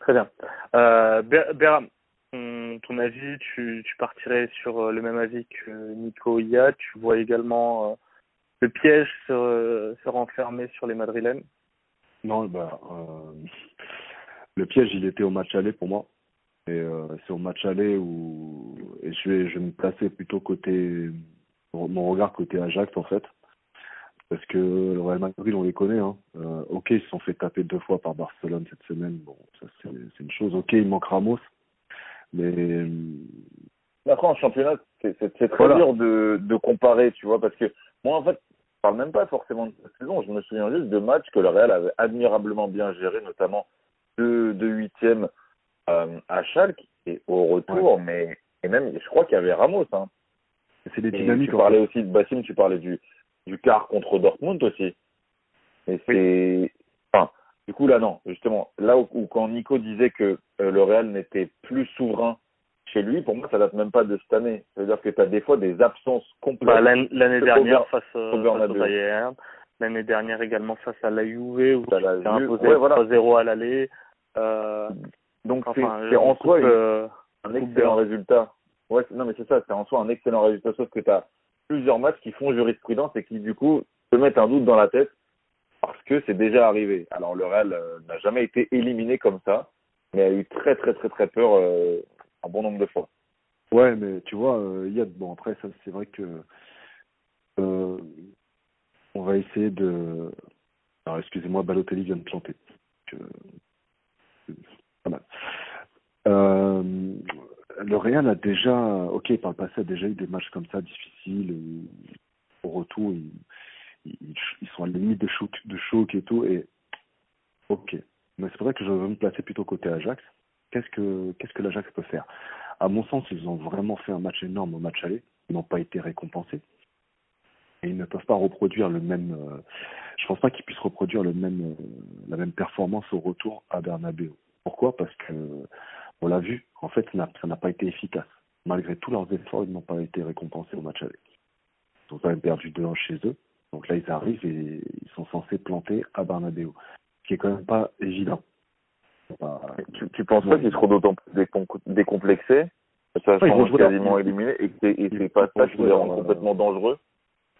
Très bien. Euh, Béram, ton, avis, tu, tu partirais sur euh, le même avis que Nico Ia. Tu vois également euh, le piège se, se renfermer sur les Madrilènes? Non, bah, euh, le piège, il était au match aller pour moi. Et euh, c'est au match aller où et je vais, je vais me placer plutôt côté mon regard côté Ajax en fait parce que le Real Madrid on les connaît hein. Euh, ok ils se sont fait taper deux fois par Barcelone cette semaine bon ça c'est une chose ok il manque Ramos mais après en championnat c'est c'est très voilà. dur de de comparer tu vois parce que moi en fait je parle même pas forcément de cette saison je me souviens juste de matchs que le Real avait admirablement bien géré notamment deux deux huitièmes euh, à Schalke et au retour, ouais. mais et même je crois qu'il y avait Ramos. Hein. C'est des dynamiques. tu parlais aussi de Bassim, tu parlais du du quart contre Dortmund aussi. Et c'est enfin du coup là non justement là où, où quand Nico disait que euh, le Real n'était plus souverain chez lui, pour moi ça date même pas de cette année. Ça veut dire que tu as des fois des absences complètes. Bah, L'année dernière face, euh, face au Bayern, l'année dernière également face à la Juve où tu t'es imposé ouais, voilà. 3-0 à l'aller. Euh, donc enfin, c'est en soi euh, un excellent résultat. Ouais, non mais c'est ça, c'est en soi un excellent résultat, sauf que tu as plusieurs matchs qui font jurisprudence et qui du coup te mettent un doute dans la tête parce que c'est déjà arrivé. Alors le Real euh, n'a jamais été éliminé comme ça, mais a eu très très très très peur euh, un bon nombre de fois. Ouais, mais tu vois, il y a bon après ça c'est vrai que euh, on va essayer de alors excusez-moi, Balotelli vient de planter. Que pas mal. Euh, le Real a déjà, ok, par le passé, déjà eu des matchs comme ça difficiles. Au retour, ils, sont à la limite de choc, de choc et tout. Et ok, mais c'est vrai que je veux me placer plutôt côté Ajax. Qu'est-ce que qu'est-ce que l'Ajax peut faire? À mon sens, ils ont vraiment fait un match énorme au match aller. Ils n'ont pas été récompensés. Et ils ne peuvent pas reproduire le même. Euh, je pense pas qu'ils puissent reproduire le même, euh, la même performance au retour à Bernabeu Pourquoi? Parce que on l'a vu, en fait, ça n'a pas été efficace. Malgré tous leurs efforts, ils n'ont pas été récompensés au match aller. Ils ont quand même perdu 2-1 chez eux. Donc là, ils arrivent et ils sont censés planter à Bernabeu, ce qui est quand même pas évident. Tu, tu penses pas qu'ils seront d'autant plus décomplexés ça change quasiment éliminé et que c'est pas ça qui les rend complètement dangereux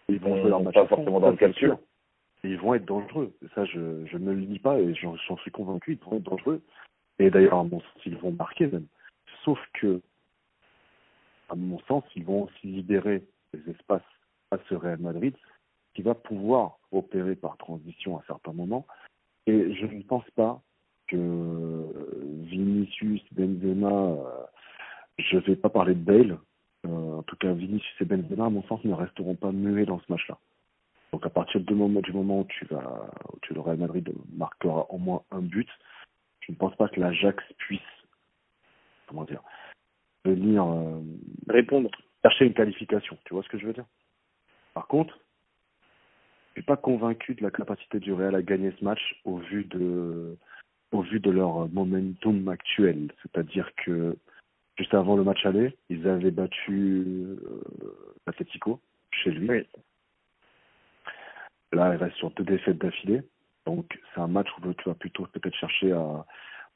Ils vont jouer leur match pas forcément dans le calcul. Ils vont être dangereux. Ça, je, je ne le dis pas et j'en suis convaincu, ils vont être dangereux. Et d'ailleurs, à mon sens, ils vont marquer même. Sauf que, à mon sens, ils vont aussi libérer les espaces à ce Real Madrid qui va pouvoir opérer par transition à certains moments. Et je ne pense pas que Vinicius, Benzema, euh, je ne vais pas parler de Bale, euh, en tout cas Vinicius et Benzema, à mon sens, ne resteront pas muets dans ce match-là. Donc à partir du moment, du moment où tu vas, où le Real Madrid marquera au moins un but, je ne pense pas que l'Ajax puisse, comment dire, venir euh, répondre, chercher une qualification. Tu vois ce que je veux dire? Par contre, je suis pas convaincu de la capacité du Real à gagner ce match au vu de, au vu de leur momentum actuel. C'est-à-dire que juste avant le match aller, ils avaient battu euh, chez lui. Oui. Là, il reste sur deux défaites d'affilée. Donc, c'est un match où tu vas plutôt peut-être chercher à,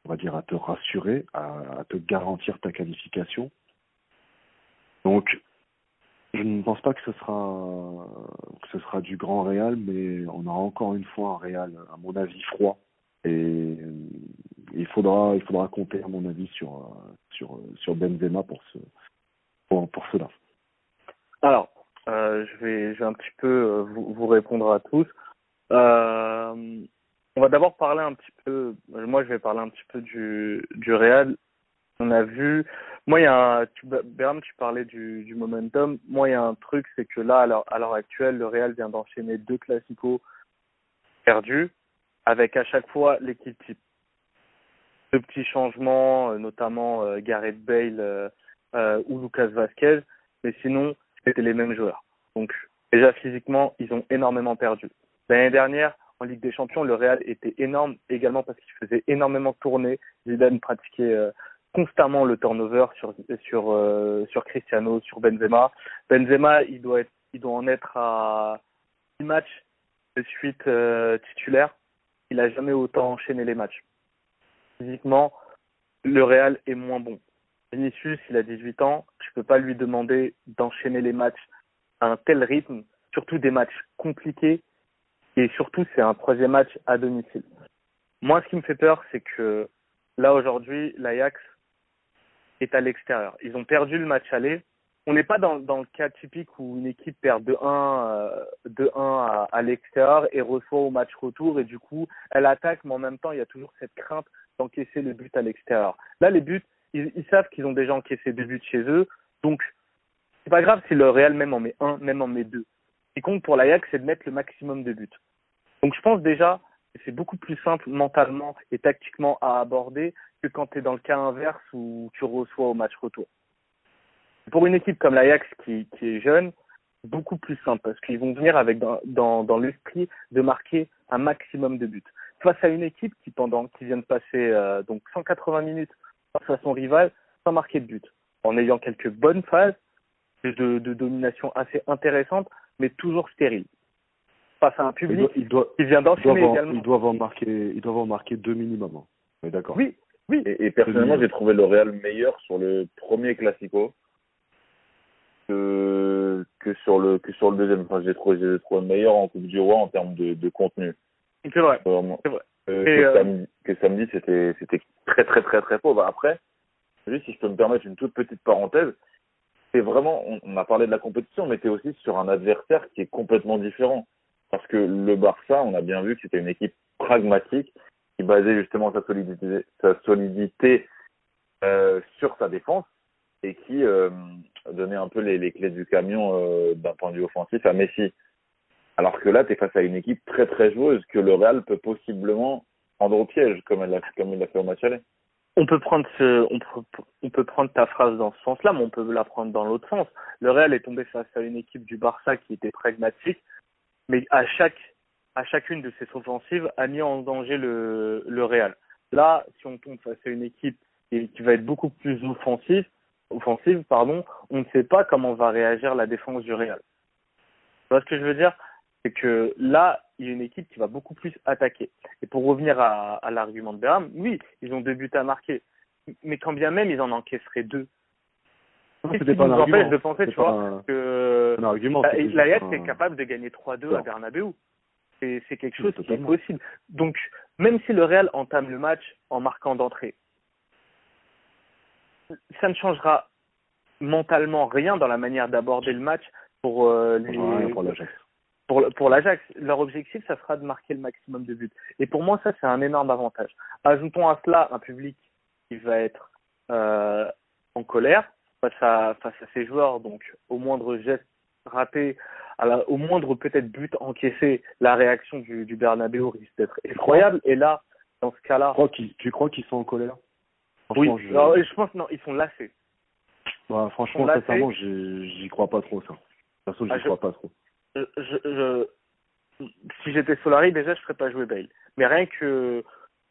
on va dire, à te rassurer, à, te garantir ta qualification. Donc, je ne pense pas que ce sera que ce sera du grand Real, mais on aura encore une fois un Real, à mon avis, froid. Et il faudra il faudra compter, à mon avis, sur sur sur Benzema pour pour cela. Alors, euh, je vais je vais un petit peu euh, vous, vous répondre à tous. Euh, on va d'abord parler un petit peu. Moi, je vais parler un petit peu du du Real. On a vu. Moi, il y a un. Tu, tu parlais du, momentum. Moi, il y a un truc, c'est que là, à l'heure actuelle, le Real vient d'enchaîner deux classicos perdus, avec à chaque fois l'équipe type. Deux petits changements, euh, notamment euh, Gareth Bale ou Lucas Vasquez, mais sinon, c'était les mêmes joueurs. Donc, déjà physiquement, ils ont énormément perdu. L'année dernière, en Ligue des Champions, le Real était énorme également parce qu'il faisait énormément tourner. Zidane pratiquait euh, constamment le turnover sur euh, sur Cristiano, sur Benzema. Benzema, il doit il doit en être à 6 matchs de suite euh, titulaire. Il a jamais autant enchaîné les matchs. Physiquement, le Real est moins bon. Vinicius, il a 18 ans, je peux pas lui demander d'enchaîner les matchs à un tel rythme, surtout des matchs compliqués et surtout, c'est un troisième match à domicile. Moi, ce qui me fait peur, c'est que là, aujourd'hui, l'Ajax est à l'extérieur. Ils ont perdu le match aller. On n'est pas dans, dans le cas typique où une équipe perd 2-1 euh, 2-1 à, à l'extérieur et reçoit au match retour et du coup, elle attaque, mais en même temps, il y a toujours cette crainte d'encaisser le but à l'extérieur. Là, les buts, ils, ils savent qu'ils ont déjà encaissé deux buts chez eux, donc c'est pas grave si le Real même en met un, même en met deux qui compte pour l'Ajax, c'est de mettre le maximum de buts. Donc je pense déjà que c'est beaucoup plus simple mentalement et tactiquement à aborder que quand tu es dans le cas inverse où tu reçois au match retour. Pour une équipe comme l'Ajax qui, qui est jeune, beaucoup plus simple parce qu'ils vont venir avec dans, dans, dans l'esprit de marquer un maximum de buts. Face à une équipe qui pendant qui vient de passer euh, donc 180 minutes face à son rival sans marquer de but, en ayant quelques bonnes phases de, de domination assez intéressantes, mais toujours stérile. Face à un public il doit, qui vient d'enchaîner également. Ils doivent en marquer, ils doivent en marquer deux minimum. Hein. d'accord. Oui, oui. Et, et personnellement, j'ai trouvé le Real meilleur sur le premier Classico que, que sur le que sur le deuxième. Enfin, j'ai trouvé, j'ai trouvé meilleur en Coupe du Roi en termes de, de contenu. C'est vrai. Vraiment. C'est vrai. Euh, Et, que, euh, samedi, que samedi, c'était c'était très très très très pauvre. Après, juste si je peux me permettre une toute petite parenthèse, c'est vraiment, on, a parlé de la compétition, mais c'est aussi sur un adversaire qui est complètement différent. Parce que le Barça, on a bien vu que c'était une équipe pragmatique qui basait justement sa solidité, euh, sur sa défense et qui euh, donnait un peu les, clés du camion euh, d'un point de vue offensif à Messi. Alors que là, tu es face à une équipe très très joueuse que le Real peut possiblement prendre au piège, comme il l'a fait au match aller. On peut prendre ce, on peut, prendre ta phrase dans ce sens-là, mais on peut la prendre dans l'autre sens. Le Real est tombé face à une équipe du Barça qui était pragmatique, mais à chaque, à chacune de ses offensives a mis en danger le, le Real. Là, si on tombe face à une équipe qui, qui va être beaucoup plus offensive, offensive, pardon, on ne sait pas comment va réagir la défense du Real. Tu vois ce que je veux dire? C'est que là, il a une équipe qui va beaucoup plus attaquer. Et pour revenir à, à l'argument de Berham, oui, ils ont deux buts à marquer. Mais quand bien même, ils en encaisseraient deux. C'était pas un nous argument. empêche de penser, tu vois, un- que un argument. la- un- est capable de gagner 3-2 à. Bernabeu. C'est quelque chose qui est possible. Donc, même si le Real entame le match en marquant d'entrée, ça ne changera mentalement rien dans la manière d'aborder le match pour euh, les, Ouais, pour l'Ajax. Pour, l'Ajax. Leur objectif, ça sera de marquer le maximum de buts. Et pour moi, ça, c'est un énorme avantage. Ajoutons à cela un public qui va être euh, en colère face à, face à ses joueurs. Donc, au moindre geste raté, à la- au moindre peut-être but encaissé, la réaction du, du Bernabeu risque d'être effroyable. Et là, dans ce cas-là, tu crois qu'ils sont en colère? Oui, je, Alors, je pense non, ils sont lassés. ouais, franchement sincèrement, j'y crois pas trop, ça. Perso, j'y Ah, je- crois pas trop. Je, je, je- si j'étais Solari, déjà, je ferais pas jouer Bale. Mais rien que.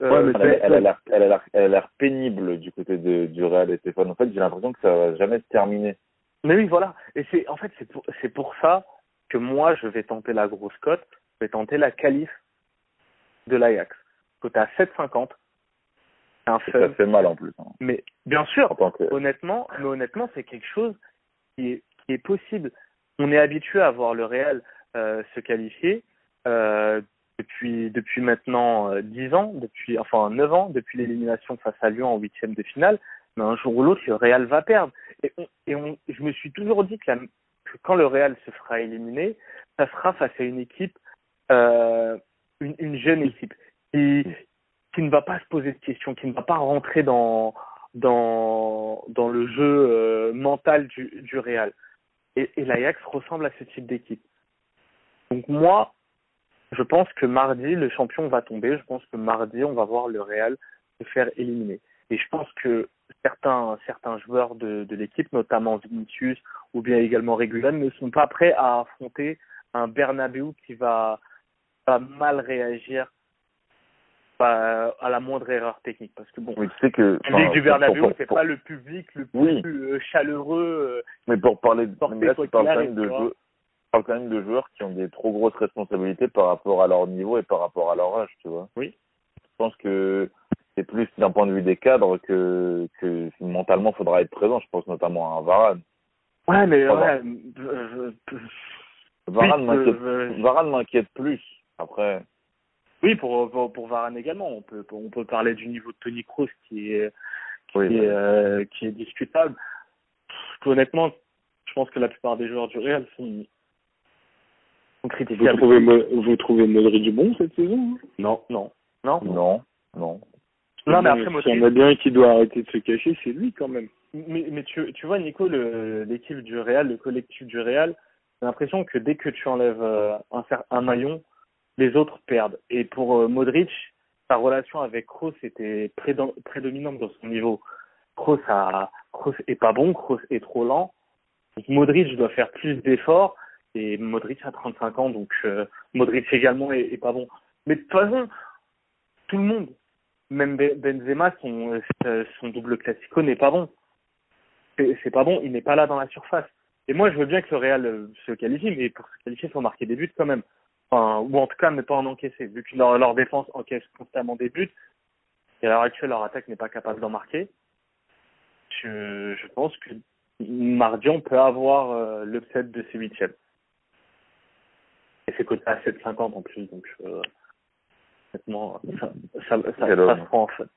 euh, Ouais, mais Elle, a- elle a l'air, elle a l'air, elle a l'air pénible du côté de, du Real et Stéphane. En fait, j'ai l'impression que ça va jamais se terminer. mais oui, voilà. Et c'est, en fait, c'est pour, c'est pour ça que moi, je vais tenter la grosse cote. Je vais tenter la qualif de l'Ajax. Cote à 7,50. C'est un ça fait mal en plus. hein, Mais bien sûr, que, honnêtement, mais honnêtement, c'est quelque chose qui est, qui est possible. On est habitué à voir le Real euh, se qualifier euh, depuis maintenant euh, 10 ans, depuis enfin 9 ans, depuis l'élimination face à Lyon en huitième de finale. Mais un jour ou l'autre, le Real va perdre. Et, je me suis toujours dit que, quand le Real se fera éliminer, ça sera face à une équipe, une, une jeune équipe qui ne va pas se poser de questions, qui ne va pas rentrer dans le jeu mental du du Real. Et, et l'Ajax ressemble à ce type d'équipe. Donc moi, je pense que mardi le champion va tomber. Je pense que mardi on va voir le Real se faire éliminer. Et je pense que certains certains joueurs de l'équipe, notamment Vinicius ou bien également Regulan, ne sont pas prêts à affronter un Bernabeu qui va mal réagir à à la moindre erreur technique. Parce que bon, mais tu sais que, le public du pour- c'est pas le public le plus Oui. euh, chaleureux. euh, Mais pour parler de, mais là, tu parles quand même de quand même de joueurs qui ont des trop grosses responsabilités par rapport à leur niveau et par rapport à leur âge, tu vois. Oui. Je pense que c'est plus d'un point de vue des cadres que, que mentalement faudra être présent. Je pense notamment à un Varane. Ouais, mais ouais, euh, euh, Varane oui, m'inquiète, euh, Varane m'inquiète plus. Après, oui, pour, pour pour Varane également, on peut on peut parler du niveau de Tony Kroos qui est qui oui, est euh, qui est discutable. Pff, Honnêtement, je pense que la plupart des joueurs du Real sont sont Vous critiquables. trouvez, Mo- vous trouvez Modric bon cette saison hein? Non. Non, non, non, non. non, mais après Modric- y en a bien qui doit arrêter de se cacher, c'est lui quand même. Mais, mais tu, tu vois, Nico, le- l'équipe du Real, le collectif du Real, j'ai l'impression que dès que tu enlèves euh, un, un maillon, les autres perdent. Et pour euh, Modric, sa relation avec Kroos était prédom- prédominante dans son niveau. Kroos, a, est pas bon, Kroos est trop lent. Donc Modric doit faire plus d'efforts. Et Modric a 35 ans, donc euh, Modric également est, pas bon. Mais de toute façon, tout le monde, même Ben- Benzema, son, euh, son double classico n'est pas bon c'est pas bon, il n'est pas là dans la surface. Et moi, je veux bien que le Real se qualifie, mais pour se qualifier, il faut marquer des buts quand même. Enfin, ou en tout cas, ne pas en encaisser. Vu que leur, leur défense encaisse constamment des buts, et à l'heure actuelle, leur attaque n'est pas capable d'en marquer, je, je pense que mardi, on peut avoir euh, l'upset de ces huitièmes. Et c'est coté à 7,50 en plus, donc euh, honnêtement, ça, ça, ça, ça, Quel se prend en fait.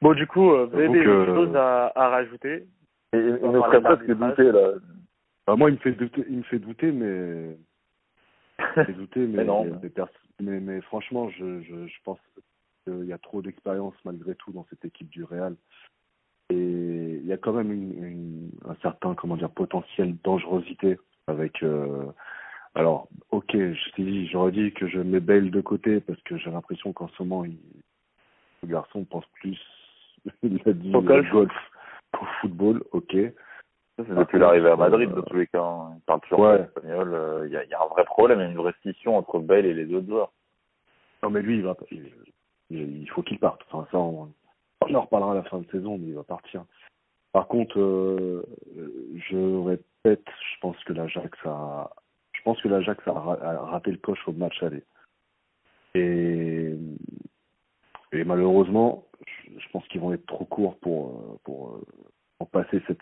Bon, du coup, euh, vous avez des choses à, à rajouter? Et, il va ferait presque douter, là. Moi, il me fait douter, il me fait douter, mais, [LAUGHS] mais, Mais non. mais, mais pers- mais, mais franchement, je, je, je pense qu'il y a trop d'expérience malgré tout dans cette équipe du Real. Et il y a quand même une, une, un certain, comment dire, potentiel dangerosité avec. Euh, alors, ok, je j'aurais dit que je mets Bale de côté parce que j'ai l'impression qu'en ce moment, il, le garçon pense plus, [LAUGHS] il a dit Au golf. golf qu'au football, ok. C'est depuis l'arrivée à Madrid, Euh, dans tous les cas. hein. Il parle toujours ouais. pas espagnol. euh, Il y, a, il y a un vrai problème, il y a une vraie scission entre Bale et les autres joueurs. Non, mais lui, il va. Il, il faut qu'il parte. Enfin, ça, on, on en reparlera à la fin de saison, mais il va partir. Par contre, euh, je répète, je pense que l'Ajax a, je pense que l'Ajax a, a raté le coche au match aller. Et, et malheureusement, je, je pense qu'ils vont être trop courts pour pour, pour passer cette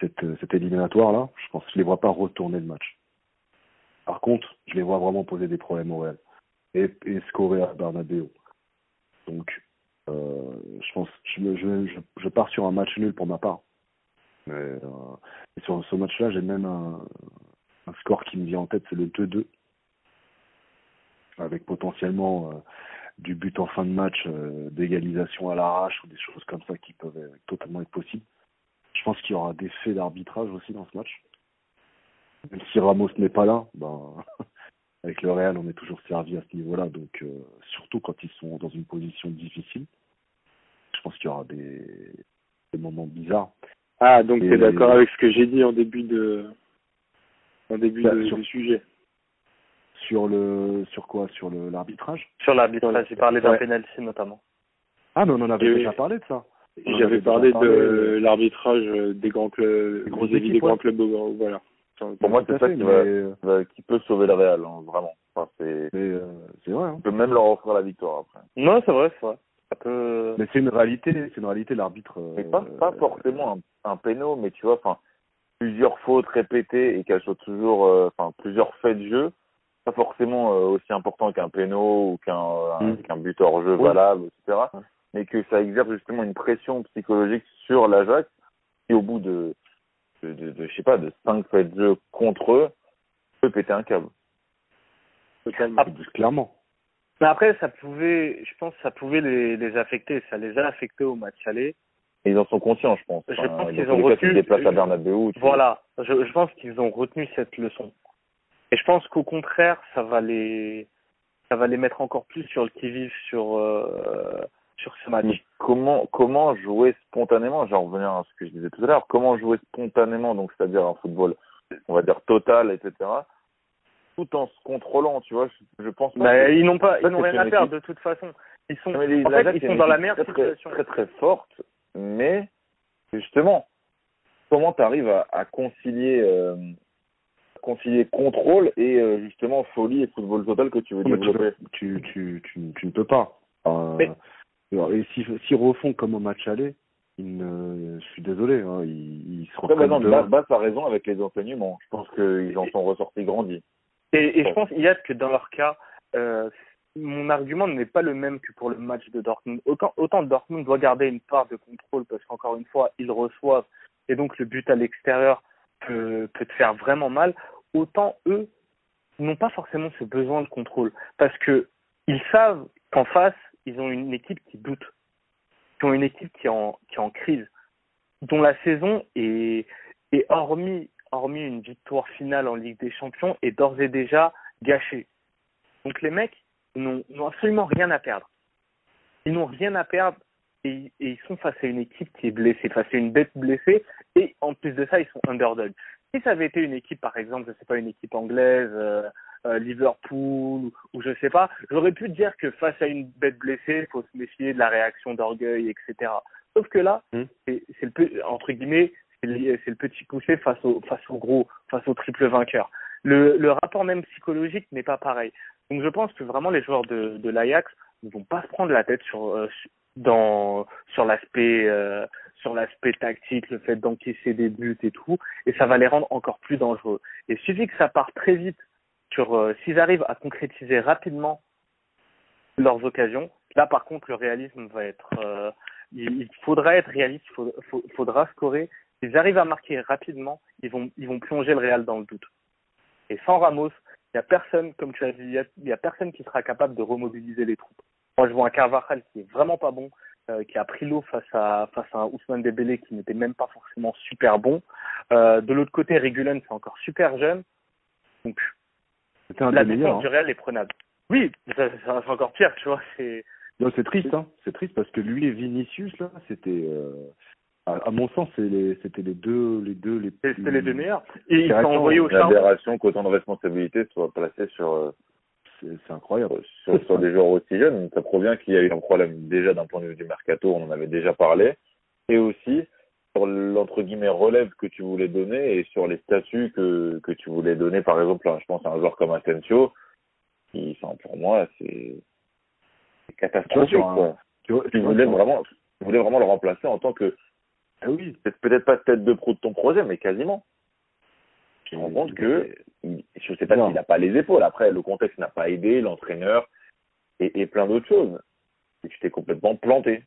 cette, cette éliminatoire là. Je pense que je les vois pas retourner le match. Par contre, je les vois vraiment poser des problèmes au Real et, scorer à Bernabeu. Donc, euh, je pense, je, je, je, pars sur un match nul pour ma part. Mais, euh, sur ce match-là, j'ai même un, un, score qui me vient en tête, c'est le 2-2, avec potentiellement euh, du but en fin de match, euh, d'égalisation à l'arrache ou des choses comme ça qui peuvent totalement être possibles. Je pense qu'il y aura des faits d'arbitrage aussi dans ce match. Même si Ramos n'est pas là, ben, [LAUGHS] avec le Real, on est toujours servi à ce niveau-là. Donc, euh, surtout quand ils sont dans une position difficile, je pense qu'il y aura des, des moments bizarres. Ah, donc tu es d'accord avec ce que j'ai dit en début de, en début bah, de, sur, du sujet? Sur le, sur quoi? Sur le l'arbitrage? Sur l'arbitrage, j'ai parlé d'un ouais. penalty notamment. Ah, mais on en avait déjà parlé de ça. J'avais parlé de l'arbitrage des grands clubs, des gros des grands clubs, voilà. Pour moi, c'est ça qui, mais... va, qui peut sauver le Real, hein, vraiment. Enfin, c'est euh, vrai. Hein. peut même leur offrir la victoire après. Non, c'est vrai, c'est vrai. Ça peut... Mais c'est une réalité, c'est une réalité l'arbitre. Euh, mais pas, pas forcément un, un péno, mais tu vois, enfin, plusieurs fautes répétées et qu'elles soient toujours, euh, enfin, plusieurs faits de jeu, pas forcément euh, aussi important qu'un péno ou qu'un mm. qu'un but hors jeu oui. valable, etc. Mais que ça exerce justement une pression psychologique sur l'Ajax qui, au bout de de, de, de, je sais pas, de 5 faits de jeu contre eux, peut péter un câble. Ah, clairement. Mais après, ça pouvait, je pense, ça pouvait les, les affecter. Ça les a affectés au match aller. Et ils en sont conscients, je pense. Je enfin, pense qu'ils ont retenu. Cas, à Bernabeu, voilà. Je, je pense qu'ils ont retenu cette leçon. Et je pense qu'au contraire, ça va les, ça va les mettre encore plus sur le qui-vive sur, euh, sur ce match. comment comment jouer spontanément, j'en revenir à ce que je disais tout à l'heure, comment jouer spontanément, donc c'est-à-dire un football, on va dire total, etc. Tout en se contrôlant, tu vois, je, je pense pas. Bah, ils n'ont pas, ils n'ont rien à perdre de toute façon. Ils sont, mais les en fait, ils sont dans la meilleure très, situation. Très, très, très forte, mais justement, comment tu arrives à, à concilier euh, concilier contrôle et euh, justement folie et football total que tu veux développer? tu, tu, tu, tu, ne peux pas. Euh, mais, et s'ils si refont comme au match aller, ils ne, je suis désolé, hein, ils, ils seront ouais, bah non, Bass a raison avec les enseignements. Je pense qu'ils en sont ressortis grandis. Et, je pense, Yad, que dans leur cas, euh, mon argument n'est pas le même que pour le match de Dortmund. Autant, autant Dortmund doit garder une part de contrôle parce qu'encore une fois, ils reçoivent et donc le but à l'extérieur peut, peut te faire vraiment mal. Autant eux n'ont pas forcément ce besoin de contrôle parce que ils savent qu'en face, ils ont une équipe qui doute, qui ont une équipe qui est en, qui est en crise, dont la saison est, est hormis, hormis une victoire finale en Ligue des Champions, est d'ores et déjà gâchée. Donc les mecs n'ont absolument rien à perdre. Ils n'ont rien à perdre et, et, ils sont face à une équipe qui est blessée, face à une bête blessée, et en plus de ça, ils sont underdog. Si ça avait été une équipe, par exemple, je sais pas, une équipe anglaise, euh, euh, Liverpool ou je sais pas, j'aurais pu dire que face à une bête blessée, il faut se méfier de la réaction d'orgueil, etc. Sauf que là, mmh. c'est le entre guillemets, c'est le, le, petit poussé face au face au gros, face au triple vainqueur. Le, le rapport même psychologique n'est pas pareil. Donc je pense que vraiment les joueurs de, de l'Ajax ne vont pas se prendre la tête sur euh, dans sur l'aspect sur l'aspect tactique, le fait d'encaisser des buts et tout, et ça va les rendre encore plus dangereux. Et il suffit que ça parte très vite sur euh, s'ils arrivent à concrétiser rapidement leurs occasions. Là, par contre, le réalisme va être. Euh, il, faudra être réaliste, il faudra, scorer. S'ils arrivent à marquer rapidement, ils vont, ils vont plonger le Real dans le doute. Et sans Ramos, il n'y a personne, comme tu as dit, il y a personne qui sera capable de remobiliser les troupes. Moi, je vois un Carvajal qui est vraiment pas bon, qui a pris l'eau face à face à un Ousmane Dembélé qui n'était même pas forcément super bon. Euh, de l'autre côté, Regulon, c'est encore super jeune. Donc, un la défense hein. du Real est prenable. Oui, ça, ça c'est encore pire, tu vois. C'est non, c'est triste, hein. C'est triste parce que lui et Vinicius là, c'était. Euh... À, à, mon sens, c'était les, les deux, les deux, les. C'était les deux meilleurs. Et ils sont envoyés au charbon. L'aberration qu'autant de responsabilités soient placées sur. C'est incroyable. Sur, sur des joueurs aussi jeunes, ça provient qu'il y a eu un problème déjà d'un point de vue du mercato, on en avait déjà parlé, et aussi sur l'entre guillemets relève que tu voulais donner et sur les statuts que, que tu voulais donner, par exemple, je pense à un joueur comme Asensio, qui, enfin, pour moi, c'est catastrophique. Quoi. Tu, voulais vraiment, tu voulais vraiment le remplacer en tant que, ah oui, peut-être pas tête de pro de ton projet, mais quasiment. Tu te rends compte que, je sais pas s'il n'a pas les épaules. Après, le contexte n'a pas aidé, l'entraîneur et, et plein d'autres choses. Et tu t'es complètement planté.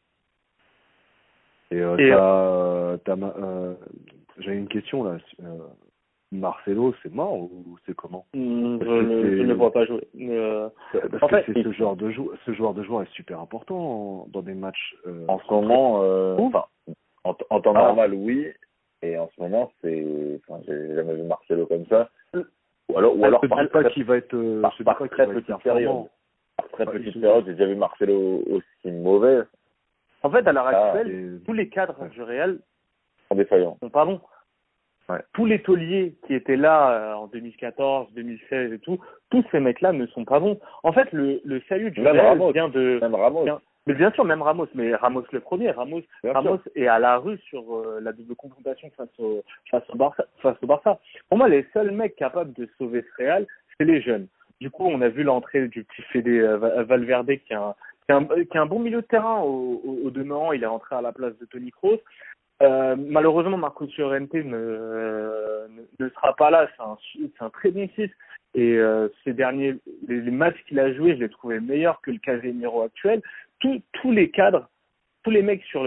Et, euh, euh, euh, j'ai une question là. Euh, Marcelo, c'est mort ou c'est comment? Mmh, Je ne vois pas jouer. Euh, parce en fait, ce genre de joueur, ce joueur de joueur est super important dans des matchs. Euh, en ce moment, enfin, en, en, temps ah. normal, oui. Et en ce moment, c'est, enfin, j'ai jamais vu Marcelo comme ça. Ou alors, ou alors, je ne pas qu'il va être, par, par très petite période. Par très petite période, j'ai déjà vu Marcelo aussi mauvais. En fait, à l'heure ah, actuelle, tous les cadres du Real sont défaillants. Sont pas bons. Ouais. Tous les tauliers qui étaient là euh, en 2014, 2016 et tout, tous ces mecs-là ne sont pas bons. En fait, le, le salut du Real vient de. Même Ramos. Mais bien sûr, même Ramos, mais Ramos le premier. Ramos, Ramos est à la rue sur euh, la double confrontation face au, face au Barça. Face au Barça. Pour moi, les seuls mecs capables de sauver ce Real, c'est les jeunes. Du coup, on a vu l'entrée du petit Fede euh, Valverde qui a un, qui a un, qui a un bon milieu de terrain au, au, au demeurant. Il est rentré à la place de Tony Kroos. Euh, malheureusement, Marcos Llorente ne, ne, sera pas là. C'est un, un très bon 6. Et euh, ces derniers, les, les matchs qu'il a joués, je les trouvais meilleurs que le Casemiro actuel. Tous, les cadres, tous les mecs sur,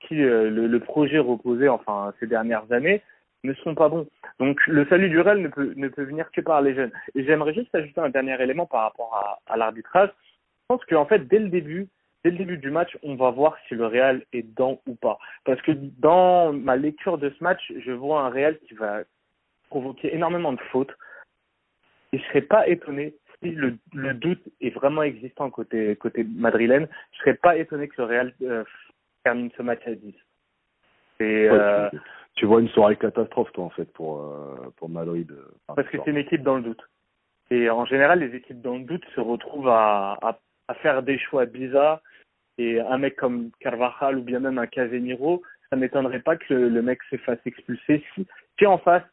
qui euh, le, projet reposait, enfin ces dernières années, ne sont pas bons. Donc le salut du Real ne peut, ne peut venir que par les jeunes. Et j'aimerais juste ajouter un dernier élément par rapport à, l'arbitrage. Je pense qu'en fait, dès le début, dès le début du match, on va voir si le Real est dedans ou pas. Parce que dans ma lecture de ce match, je vois un Real qui va provoquer énormément de fautes. Et je serais pas étonné si le, le, doute est vraiment existant côté côté madrilène. Je serais pas étonné que le Real euh, termine ce match à 10. Et, euh, tu, tu, vois une soirée catastrophe toi en fait pour euh, pour Madrid. Parce que c'est une équipe dans le doute. Et en général, les équipes dans le doute se retrouvent à, à, à faire des choix bizarres et un mec comme Carvajal ou bien même un Casemiro, ça m'étonnerait pas que le, mec se fasse expulser si, si en face,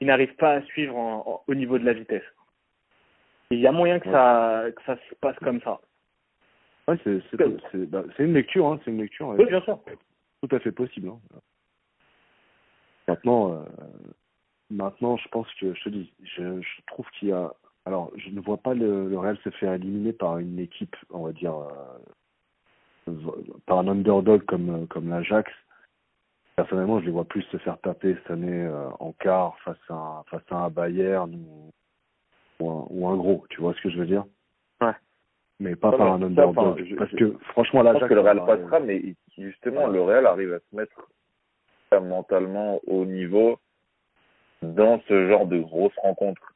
il n'arrive pas à suivre en, au niveau de la vitesse. Il y a moyen que, ça, que ça se passe comme ça. Ouais, c'est c'est bah, une lecture, hein, c'est une lecture. Oui, bien sûr. Tout à fait possible. Hein. Maintenant, euh, maintenant, je pense que je te dis, je, je trouve qu'il y a. Alors, je ne vois pas le, le Real se faire éliminer par une équipe, on va dire, euh, par un underdog comme, comme l'Ajax, personnellement, je les vois plus se faire taper cette année euh, en quart face à face à un Bayern ou, ou, un, ou un gros. Tu vois ce que je veux dire Ouais. Mais pas par un underdog. parce que franchement, l'Ajax. Je pense que le Real passera, mais justement, le Real arrive à se mettre mentalement au niveau dans ce genre de grosses rencontres.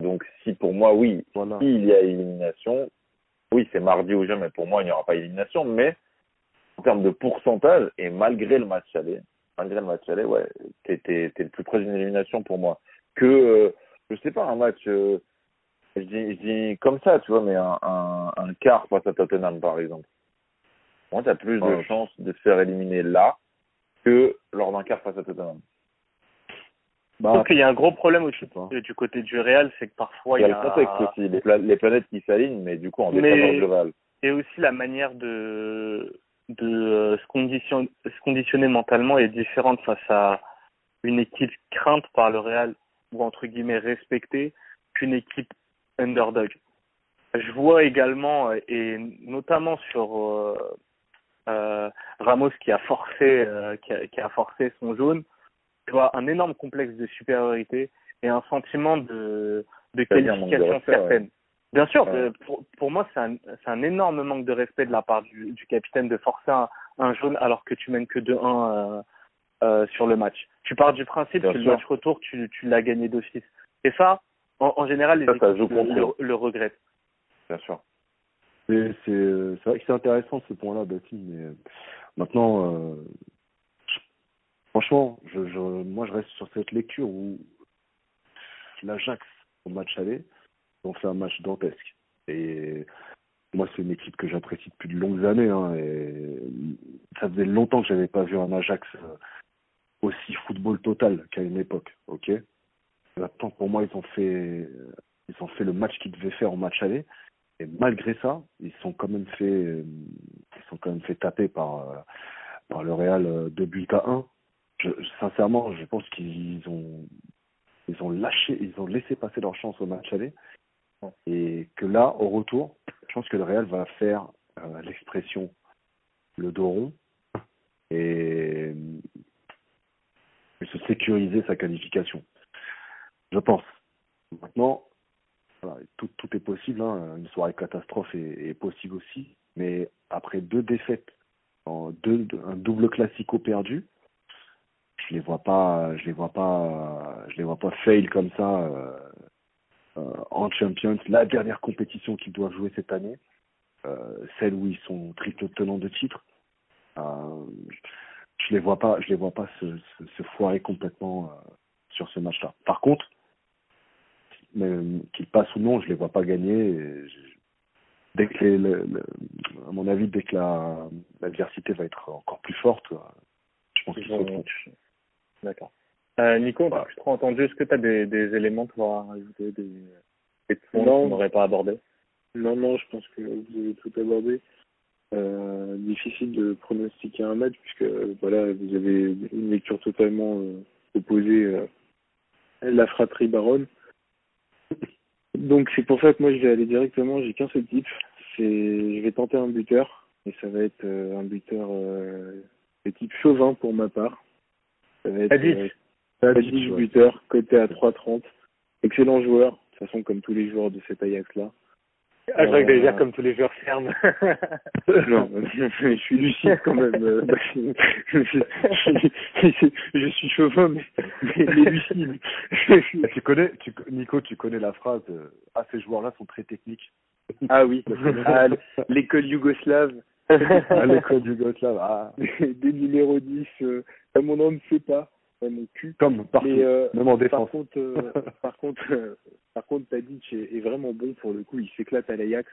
Donc, si pour moi, oui, voilà. s'il y a élimination, oui, c'est mardi ou jamais. Pour moi, il n'y aura pas élimination, mais en termes de pourcentage, et malgré le match aller, malgré le match aller, ouais, t'es, le plus près d'une élimination pour moi. Que, euh, je sais pas, un match, euh, je, dis, je dis comme ça, tu vois, mais un, un, un quart face à Tottenham, par exemple. Moi, t'as plus de chances de se faire éliminer là que lors d'un quart face à Tottenham. Bah, je pense qu'il y a un gros problème aussi du côté du Real, c'est que parfois il y a, il y a le contexte aussi, les, les, planètes qui s'alignent, mais du coup en défaveur global. Et aussi la manière de de euh, se, condition, se conditionner mentalement est différente face à une équipe crainte par le Real ou entre guillemets respectée qu'une équipe underdog. Je vois également et notamment sur euh, euh, Ramos qui a forcé euh, qui, a, qui a forcé son jaune tu vois, un énorme complexe de supériorité et un sentiment de, de qualification certaine. Bien sûr, ouais. pour, pour moi, c'est un, un énorme manque de respect de la part du, du capitaine de forcer un, un, jaune alors que tu mènes que 2-1 euh, euh, sur le match. Tu pars du principe Bien que sûr. le match retour, tu, tu l'as gagné d'office. Et ça, en, en général, les ça, ça le, le, le, regrettent. Bien sûr. C'est vrai que c'est intéressant ce point-là, Betty, mais maintenant, euh, Franchement, je, je, moi, je reste sur cette lecture où l'Ajax, au match aller, ont fait un match dantesque. Et moi, c'est une équipe que j'apprécie depuis de longues années. Hein, et ça faisait longtemps que j'avais pas vu un Ajax euh, aussi football total qu'à une époque. Ok? Pour moi, ils ont fait, ils ont fait le match qu'ils devaient faire au match aller. Et malgré ça, ils sont quand même fait, ils sont quand même fait taper par, euh, le Real 2 buts à 1. Je, sincèrement, je pense qu'ils ont, ils ont lâché, ils ont laissé passer leur chance au match aller. Et que là, au retour, je pense que le Real va faire euh, l'expression le dos rond et se sécuriser sa qualification. Je pense. Maintenant, tout, tout est possible. Hein. Une soirée catastrophe est, possible aussi. Mais après deux défaites, en deux, un double classico perdu, je les vois pas, je les vois pas, je les vois pas fail comme ça euh, euh, en Champions. La dernière compétition qu'ils doivent jouer cette année, euh, celle où ils sont triple tenants de titre. Je les vois pas, je les vois pas se, se, se foirer complètement sur ce match-là. Par contre, qu'ils passent ou non, je les vois pas gagner. Je, dès que les, le, le, à mon avis, dès que la l'adversité va être encore plus forte, je pense qu'ils sauteront. D'accord. Euh, Nico, bah. je trop entendu. Est-ce que tu as des, des éléments pour rajouter des, des points qu'on n'aurait pas abordés? Non, non, je pense que vous avez tout abordé. Euh, difficile de pronostiquer un match puisque voilà, vous avez une lecture totalement euh, opposée euh, la fratrie baronne. Donc c'est pour ça que moi je vais aller directement, j'ai qu'un seul type, c'est je vais tenter un buteur et ça va être euh, un buteur euh, de type chauvin pour ma part. Ça va être Tadic. euh, buteur, côté à 3,30. Excellent joueur, de toute façon comme tous les joueurs de cet Ajax là. Ah, je crois que dire comme tous les joueurs fermes. [LAUGHS] non, je suis lucide quand même. je, je, [LAUGHS] je suis chauvin, mais, mais, mais lucide. tu connais, tu, Nico, tu connais la phrase Ah, ces joueurs-là sont très techniques. [LAUGHS] Ah oui, ah, l'école yougoslave. ah, l'école yougoslave. Ah. Des numéros 10, euh, à mon nom ne sait pas. Ouais, mon cul. Comme partout, Mais, euh, même en défense. Par contre, euh, [LAUGHS] par contre, euh, par contre, Tadic est, est, vraiment bon pour le coup. Il s'éclate à l'Ajax.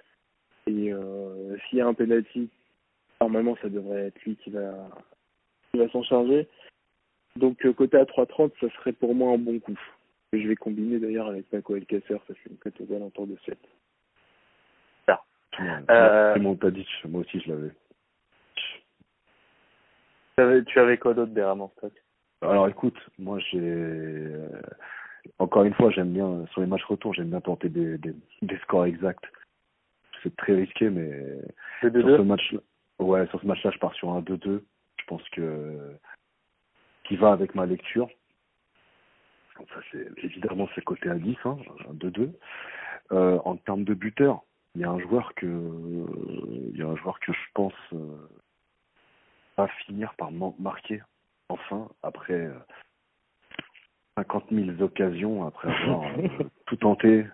Et euh, s'il y a un penalty, normalement, ça devrait être lui qui va, qui va s'en charger. Donc côté à 3,30, ça serait pour moi un bon coup. Que je vais combiner d'ailleurs avec Paco Alcacer, ça fait une cote aux alentours de 7. Ça. Euh... C'est mon Tadic, moi aussi je l'avais. Tu avais, tu avais quoi d'autre derrière mon stock? Alors écoute, moi j'ai encore une fois j'aime bien sur les matchs retour j'aime bien tenter des, des, des scores exacts. C'est très risqué mais sur ce match ouais sur ce match là je pars sur un 2-2. Je pense que qui va avec ma lecture. Ça c'est évidemment c'est côté à 10 hein, un 2-2. Euh, en termes de buteur, il y a un joueur que il y a un joueur que je pense euh, va finir par marquer enfin, après 50 000 occasions, après avoir [LAUGHS] euh, tout tenté,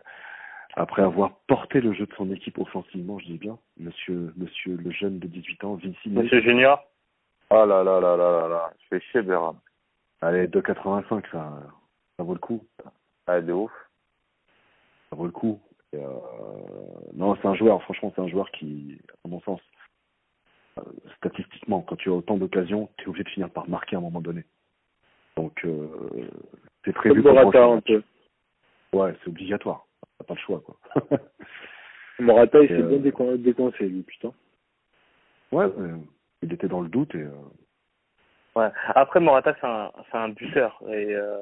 après avoir porté le jeu de son équipe offensivement, je dis bien, monsieur, monsieur le jeune de 18 ans, Vinci. Monsieur Junior? Oh là là là là là là, je fais chier Béram. Allez, 2,85, ça, ça vaut le coup. Allez, de ouf. Ça vaut le coup. Euh, non, c'est un joueur, franchement, c'est un joueur qui, à mon sens, statistiquement, quand tu as autant d'occasions, tu es obligé de finir par marquer à un moment donné. Donc, euh, c'est prévu pour Morata un peu. Ouais, c'est obligatoire. T'as pas le choix, quoi. [LAUGHS] Morata, il s'est euh... bien décoincé, lui, putain. Ouais, euh, il était dans le doute et. Euh... Ouais. Après, Morata, c'est un, buteur et euh,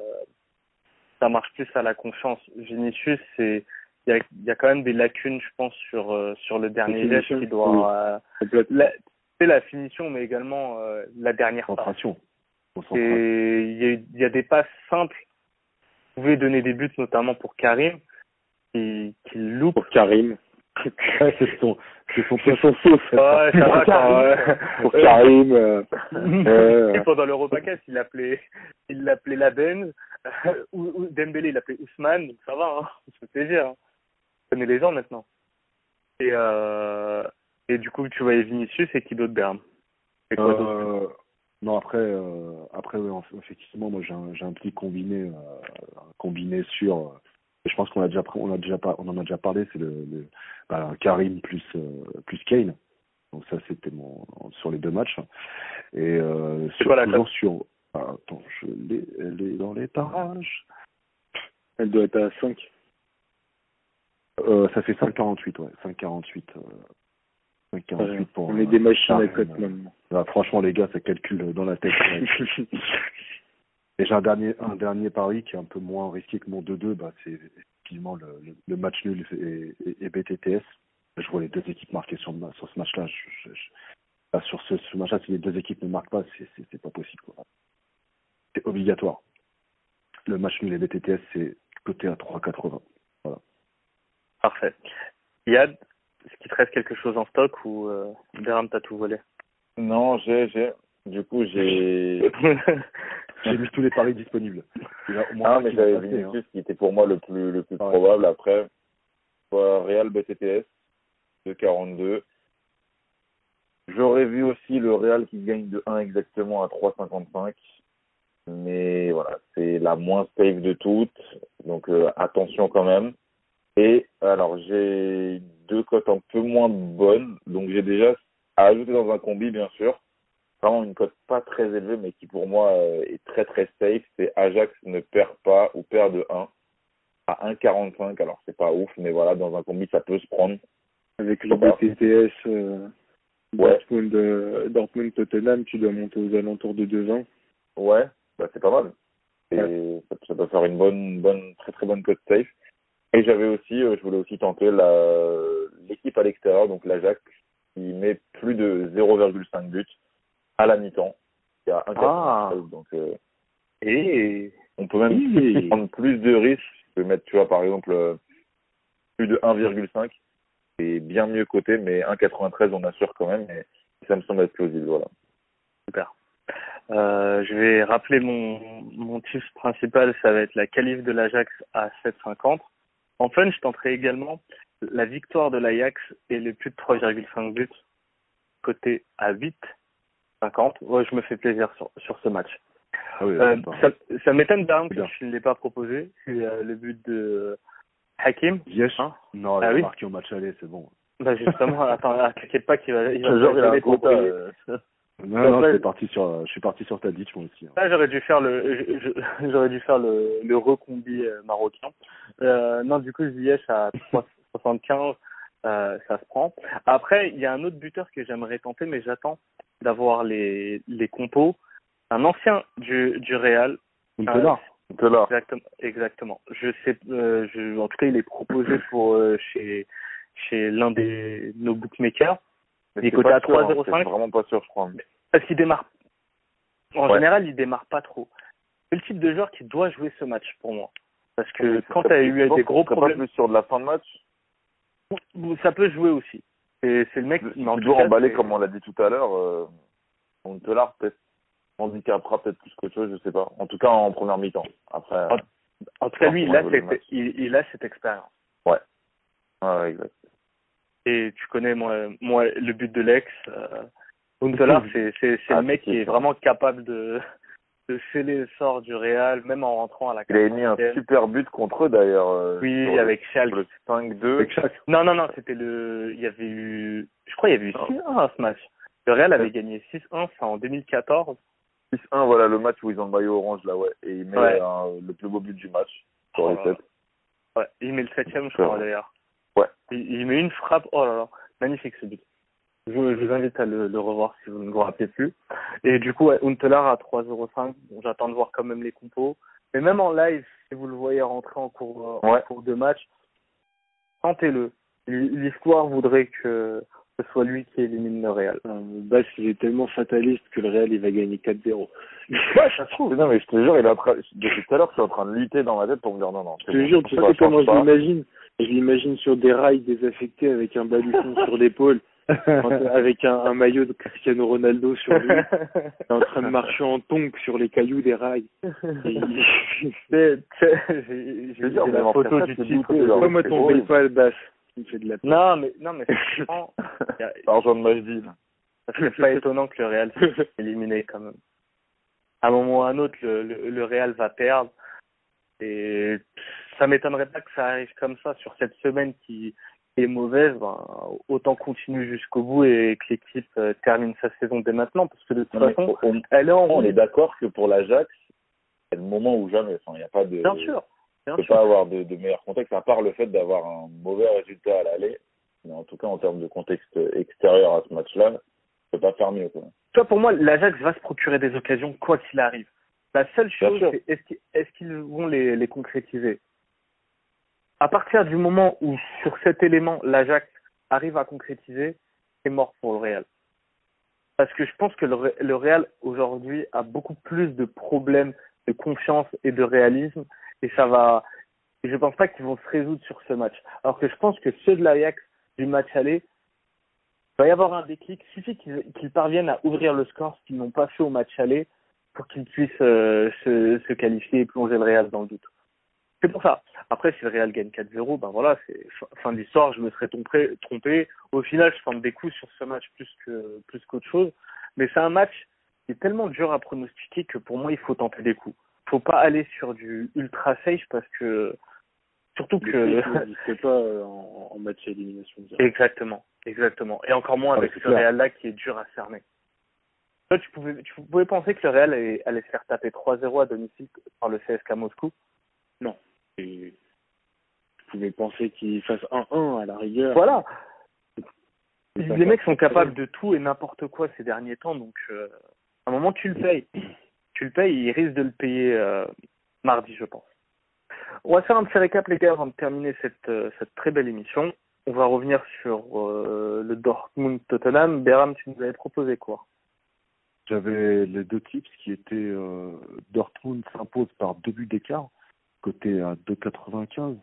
ça marche plus à la confiance. Vinicius, c'est il y a, y a quand même des lacunes, je pense, sur euh, sur le dernier geste qui doit. Oui. Euh, la, c'est la finition, mais également euh, la dernière concentration. Et il y, a, il y a des passes simples. Vous pouvez donner des buts, notamment pour Karim, qui, qui loupe. Pour Karim. [LAUGHS] c'est son, c'est son, c'est son sauce. [LAUGHS] Ouais, ça va, Karim. Pour Karim. Euh, [LAUGHS] euh, Et pendant l'Europaquet, il l'appelait, il l'appelait Laben, ou, ou Dembélé, il l'appelait Ousmane, ça va, hein, ça fait plaisir. Hein. On connaît les gens maintenant. Et, euh, et du coup, tu voyais Vinicius et qui d'autre Berne et quoi euh, Non, après, euh, après ouais, effectivement, moi j'ai un, j'ai un petit combiné, euh, combiné sur je pense qu'on a déjà on a déjà pas on en a déjà parlé c'est le, le bah, Karim plus euh, plus Kane. Donc ça c'était mon sur les deux matchs. Et euh, sur, quoi la toujours sur ah, attends je l'ai elle est dans les parages. Elle doit être à 5. euh, ça fait 5,48 ouais 5,48 euh, 5,48 pour On est euh, des machines à cote maintenant. Là, franchement les gars ça calcule dans la tête. Et [LAUGHS] j'ai un dernier, un dernier pari qui est un peu moins risqué que mon 2-2, bah, c'est effectivement le, le, le match nul et, et, et BTTS. Je vois les deux équipes marquer sur, sur ce match-là. Je, je, je- bah, sur ce, ce match-là, si les deux équipes ne marquent pas, c'est, pas possible. C'est obligatoire. Le match nul et BTTS, c'est coté à 3,80. Parfait. Yad, est-ce qu'il te reste quelque chose en stock ou euh, Derham t'a tout volé? Non, j'ai, j'ai. Du coup, j'ai. [LAUGHS] J'ai mis tous les paris disponibles. Au moins Ah, mais j'avais passer, hein. Qui était pour moi le plus, le plus Ouais. probable. Après, soit Real BTTS de 42. J'aurais vu aussi le Real qui gagne de 1 exactement à 3,55. Mais voilà, c'est la moins safe de toutes. Donc euh, attention quand même. Et alors, j'ai deux cotes un peu moins bonnes. Donc j'ai déjà à ajouter dans un combi, bien sûr. Vraiment une cote pas très élevée, mais qui pour moi euh, est très très safe. C'est Ajax ne perd pas ou perd de 1 à 1,45. Alors c'est pas ouf, mais voilà, dans un combi, ça peut se prendre. Avec le. BTTS euh, Ouais. Dortmund, euh, Dortmund Tottenham, tu dois monter aux alentours de 2-20. Ouais, bah c'est pas mal. Et ça, ça peut faire une bonne, bonne, très très bonne cote safe. Et j'avais aussi, euh, je voulais aussi tenter la l'équipe à l'extérieur, donc l'Ajax, qui met plus de 0,5 buts à la mi-temps. Il y a 1,93. Ah. Donc euh, Et on peut même Oui. [LAUGHS] prendre plus de risques. Je peux mettre, tu vois, par exemple, euh, plus de 1,5. C'est bien mieux coté, mais 1,93 on assure quand même. Et ça me semble être plausible, voilà. super. Euh, je vais rappeler mon, mon tips principal, ça va être la qualif de l'Ajax à 7,50. En fun, je tenterai également la victoire de l'Ajax et les plus de 3,5 buts côté à 8,50. Ouais, je me fais plaisir sur, sur ce match. Ah oui, Euh, ça ça m'étonne d'un que je ne l'ai pas proposé. C'est euh, le but de Hakim. Ziyech Hein? Non, il Ah a oui? marqué au match aller, c'est bon. Bah justement, attends, [LAUGHS] t'inquiète pas qu'il va, il va il il. Euh, Non, non, je suis parti sur, je suis parti sur ta ditch, moi aussi. hein. Là, j'aurais dû faire le, [LAUGHS] j'aurais dû faire le, le recombi euh, marocain. Euh, non, du coup, Ziyech à 3,75, euh, ça se prend. Après, il y a un autre buteur que j'aimerais tenter, mais j'attends d'avoir les, les compos. Un ancien du, du Real. Huntelaar. C'est là. Exactement, exactement. Je sais, euh, je, en tout cas, il est proposé pour euh, chez chez l'un des nos bookmakers Mais Il est coté à sûr, hein, 3,05. C'est vraiment pas sûr, je crois. parce qu'il démarre. En Ouais. général, il démarre pas trop. C'est le type de joueur qui doit jouer ce match pour moi, parce que Mais quand tu as eu des gros problèmes, pas plus sur de la fin de match. ça peut jouer aussi. C'est c'est le mec qui emballer, c'est- comme on l'a dit tout à l'heure, euh, on te l'a peut-être handicapera peut-être plus qu'autre chose, je sais pas. En tout cas, en première mi-temps. Après, En tout cas, lui, il a, cette, il, il a cette expérience. ouais, ouais, exact. Et tu connais moi, moi le but de l'ex. Euh, c'est Ah, le mec qui est vraiment capable de de sceller le sort du Real, même en rentrant à la Il a mis un 40e. super but contre eux d'ailleurs. euh, Oui, avec Schalke. sur le 5-2. Avec chaque. Non, non, non, c'était le. Il y avait eu. Je crois qu'il y avait eu Non. 6-1 à ce match. Le Real avait gagné 6-1, c'est en 2014. 6-1, voilà le match où ils ont le maillot orange là, ouais. Et il met Ouais. un- le plus beau but du match sur les là 7. Ouais, il met le septième, je Super. crois, d'ailleurs. Ouais. Il, il met une frappe. Oh là là, magnifique ce but. Je, je vous invite à le, le revoir si vous ne vous rappelez plus. Et du coup, ouais, Huntelaar à 3,05. Bon, J'attends de voir quand même les compos. Mais même en live, si vous le voyez rentrer en cours, en Ouais. cours de match, tentez-le. L'histoire voudrait que ce soit lui qui élimine le Real. Euh, Bass, il est tellement fataliste que le Real, il va gagner 4-0. [LAUGHS] Ouais, ça se trouve. Non, mais je te jure, il est en train, depuis tout à l'heure, je suis en train de lutter dans ma tête pour me dire non, non. Je te jure, tu ça sais comment je pas. l'imagine Je l'imagine sur des rails désaffectés avec un baluchon sur l'épaule, [LAUGHS] avec un, un maillot de Cristiano Ronaldo sur lui, [LAUGHS] en train de marcher en tongue sur les cailloux des rails. Et il- C'est- c'est- J'ai Je veux j'ai dire, mais la photo du titre. Pourquoi moi ton horrible. PayPal Bass Il fait de la. Non, mais non, mais franchement, [LAUGHS] y a- L'argent de là. ça serait pas étonnant que le Real soit éliminé quand même. À un moment ou à un autre, le, le, le Real va perdre et ça m'étonnerait pas que ça arrive comme ça sur cette semaine qui est mauvaise. Ben, autant continuer jusqu'au bout et que l'équipe euh, termine sa saison dès maintenant, parce que de toute Non, façon, on, elle est en on est d'accord que pour l'Ajax, c'est le moment où jamais. Enfin, il n'y a pas de. Bien sûr, bien On peut sûr. pas avoir de, de meilleur contexte, à part le fait d'avoir un mauvais résultat à l'aller. Mais en tout cas, en termes de contexte extérieur à ce match-là, on peut pas faire mieux. Quoi. Toi, pour moi, l'Ajax va se procurer des occasions quoi qu'il arrive. La seule chose, c'est est-ce qu'ils vont les, les concrétiser? À partir du moment où, sur cet élément, l'Ajax arrive à concrétiser, c'est mort pour le Real. Parce que je pense que le Real, aujourd'hui, a beaucoup plus de problèmes de confiance et de réalisme. Et ça va. Je pense pas qu'ils vont se résoudre sur ce match. Alors que je pense que ceux de l'Ajax du match aller, il va y avoir un déclic. Il suffit qu'ils qu'ils parviennent à ouvrir le score, ce qu'ils n'ont pas fait au match aller, pour qu'ils puissent euh, se, se qualifier et plonger le Real dans le doute. C'est pour ça. Après, si le Real gagne 4-0, ben voilà, c'est fin- l'histoire, je me serais trompé, trompé. Au final, je tente des coups sur ce match plus que plus qu'autre chose. Mais c'est un match qui est tellement dur à pronostiquer que pour moi, il faut tenter des coups. Faut pas aller sur du ultra safe parce que surtout que fait n'existe pas euh, en, en match à élimination directe. Exactement, exactement. Et encore moins Ah, avec c'est ce clair. Real-là qui est dur à cerner. Toi, tu pouvais, tu pouvais penser que le Real allait, allait se faire taper 3-0 à domicile par le CSK Moscou? Et je pouvais penser qu'il fasse 1-1 à la rigueur. Voilà. C'est Les mecs sont capables de tout et n'importe quoi ces derniers temps, donc euh, à un moment tu le payes. Tu le payes, ils risquent de le payer euh, mardi, je pense. On va faire un petit récap, les gars, avant de terminer cette, euh, très belle émission. On va revenir sur euh, le Dortmund-Tottenham. Beram, tu nous avais proposé quoi? J'avais les deux tips qui étaient Dortmund s'impose par deux buts d'écart, côté à 2,95.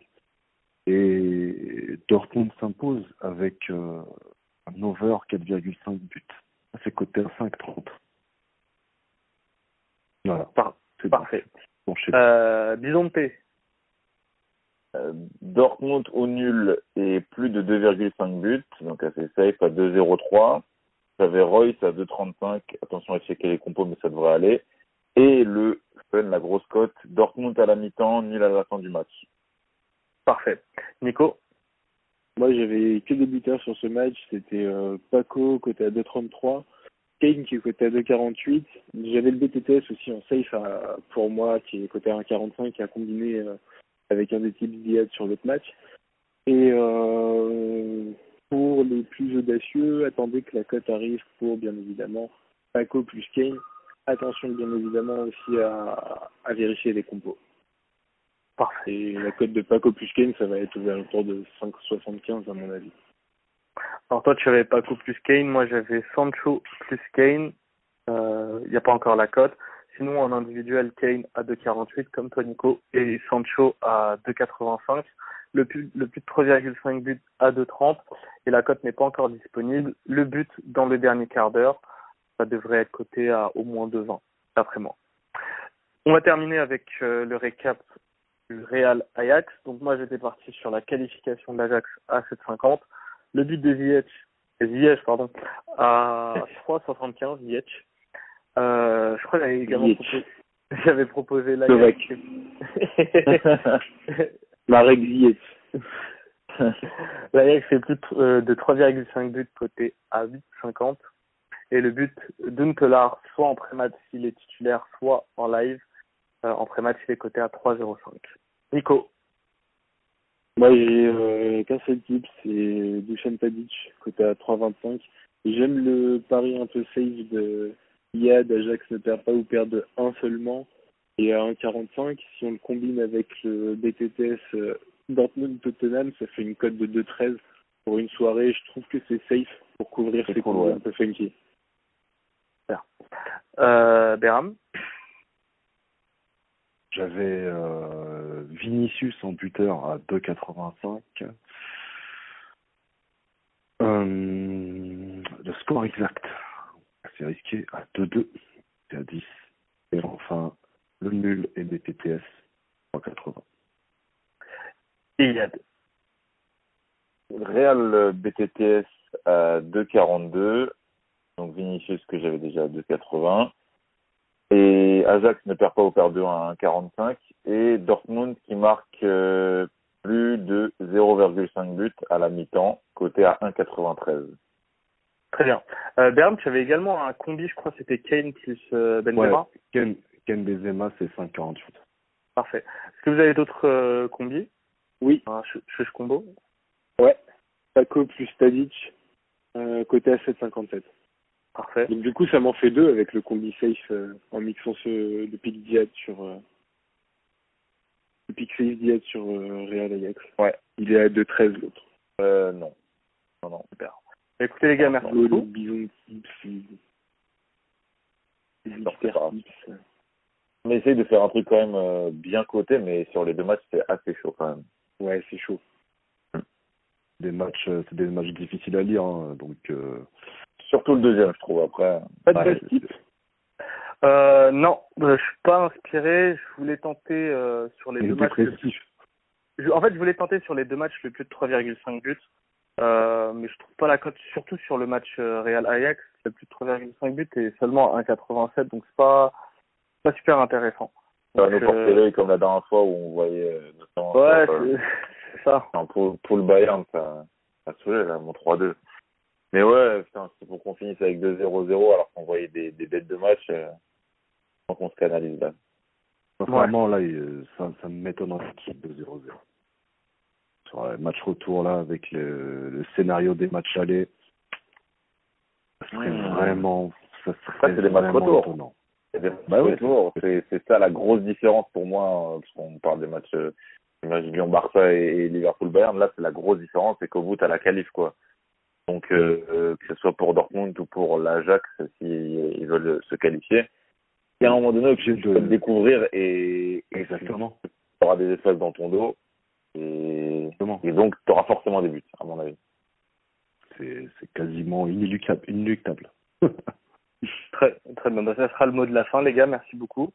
Et Dortmund s'impose avec un over 4,5 buts. C'est côté à 5,30. Voilà. Par- C'est Parfait. bon, Euh, Bison de P. Euh, Dortmund au nul et plus de 2,5 buts, donc assez safe à 2,03. J'avais Royce à 2,35. Attention à checker les compos, mais ça devrait aller. Et le fun, la grosse cote, Dortmund à la mi-temps, nul à la fin du match. Parfait. Nico? Moi, j'avais que des buteurs sur ce match. C'était euh, Paco, côté à 2,33. Kane, qui est côté à 2,48. J'avais le BTTS aussi en safe à- pour moi, qui est côté à 1,45, qui a combiné euh, avec un des types d'IAD sur l'autre match. Et euh, pour les plus audacieux, attendez que la cote arrive pour, bien évidemment, Paco plus Kane. Attention, bien évidemment, aussi à, à vérifier les compos. Parfait. Et la cote de Paco plus Kane, ça va être aux alentours de 5,75 à mon avis. Alors toi, tu avais Paco plus Kane. Moi, j'avais Sancho plus Kane. Il n'y a pas encore la cote. Sinon, en individuel, Kane à 2,48 comme toi, Nico. Et Sancho à 2,85. Le plus, le de 3,5 buts à 2,30. Et la cote n'est pas encore disponible. Le but dans le dernier quart d'heure, ça devrait être coté à au moins 2,20, d'après moi. On va terminer avec euh, le récap du Real Ajax. Donc moi, j'étais parti sur la qualification de l'Ajax à 7,50. Le but de Ziyech, Ziyech pardon, à 3,75 Ziyech. Euh, je crois que j'avais également proposé, [LAUGHS] j'avais proposé la. Marek [LAUGHS] Ziyech. L'Ajax fait plus de, euh, de 3,5 buts coté à 8,50. Et le but d'Untelar, soit en pré-match s'il est titulaire, soit en live. Euh, en pré-match, il est coté à 3,05. Nico, Moi, j'ai euh, qu'un seul type, c'est Dusan Tadic, côté à 3,25. J'aime le pari un peu safe de Yad, Ajax ne perd pas ou perd de 1 seulement. Et à 1,45, si on le combine avec le BTTS euh, Dortmund-Tottenham, ça fait une cote de 2,13 pour une soirée. Je trouve que c'est safe pour couvrir ces combos ouais. un peu funky. euh, Beram, J'avais euh, Vinicius en buteur à 2,85. Euh, le score exact, c'est risqué à 2-2, c'est à 10. Et enfin, le nul et BTTS 3,80. Iyad. Real euh, BTTS à 2,42. Donc Vinicius que j'avais déjà à 2,80. Et Ajax ne perd pas au perd 2 à 1,45. Et Dortmund qui marque euh, plus de 0,5 buts à la mi-temps, côté à 1,93. Très bien. Euh, Berne, tu avais également un combi, je crois que c'était Kane plus euh, Benzema. Ouais, Ken, Ken Benzema, c'est 5,48. Parfait. Est-ce que vous avez d'autres euh, combis? Oui. Un ch- chuch combo? Ouais. Paco plus Tadic, euh, côté à 7,57. Parfait. Donc du coup, ça m'en fait deux avec le combi safe euh, en mixant ce, le pick Diat sur euh, le pick safe Diat sur euh, Real Ajax. Ouais. Il est à 2,13 l'autre. Euh, non. Non, non. Super. Écoutez les gars, merci Le beaucoup. bison tips, les les Non. On essaye de faire un truc quand même euh, bien coté, mais sur les deux matchs, c'est assez chaud quand même. Ouais, c'est chaud. Des matchs, c'est des matchs difficiles à lire, hein, donc euh, Surtout le deuxième, je trouve. Après, Pas de Ouais, tip Euh, non, euh, je suis pas inspiré. Je voulais tenter euh, sur les deux matchs. le- je- En fait, je voulais tenter sur les deux matchs le plus de 3,5 buts. Euh, mais je trouve pas la cote, surtout sur le match Real Ajax, le plus de 3,5 buts est seulement 1,87, donc c'est pas pas super intéressant. ça va Donc, nous porter euh, comme la dernière fois où on voyait notamment ouais, euh, [LAUGHS] ça. Pour, pour le Bayern, ça, ça saoulait, là, mon 3-2. Mais ouais, putain, c'est pour qu'on finisse avec 2-0-0 alors qu'on voyait des, des bêtes de match. Euh, donc on se canalise là. Sincèrement, là, il- ça, ça m'étonnerait qu'il y ait 2-0-0. Sur le match retour, là, avec le, le scénario des matchs allés, ça serait Mmh. vraiment, ça Ça, c'est des matchs vraiment retour. Bah oui, c'est ça la grosse différence pour moi, euh, parce qu'on parle des matchs, euh, des matchs Lyon-Barça et, et Liverpool-Bayern. Là, c'est la grosse différence, c'est qu'au bout, t'as la qualif, quoi. Donc, euh, euh, que ce soit pour Dortmund ou pour l'Ajax, s'ils ils veulent se qualifier, il y a un moment donné où tu de- découvrir et, Exactement. tu auras des espaces dans ton dos. Et, donc, tu auras forcément des buts, à mon avis. C'est c'est quasiment inéluctable. inéluctable. [LAUGHS] Très, très bien. Bah, ça sera le mot de la fin, les gars. Merci beaucoup.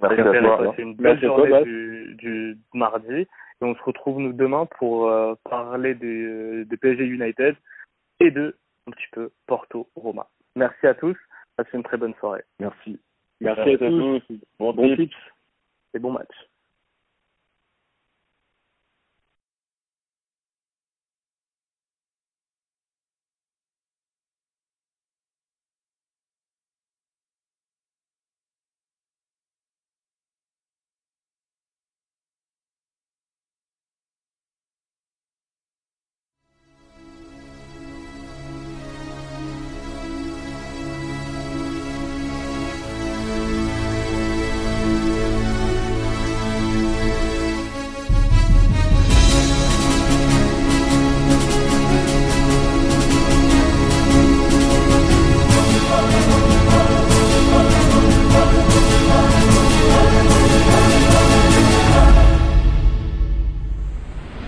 Merci à toi. une belle Merci à toi, journée du, du mardi. Et on se retrouve nous demain pour euh, parler des, euh, des PSG United et de un petit peu Porto Roma. Merci à tous. Passez une très bonne soirée Merci. Merci, Merci à à tous. tous. Bon Bon tips. tips. et bon match.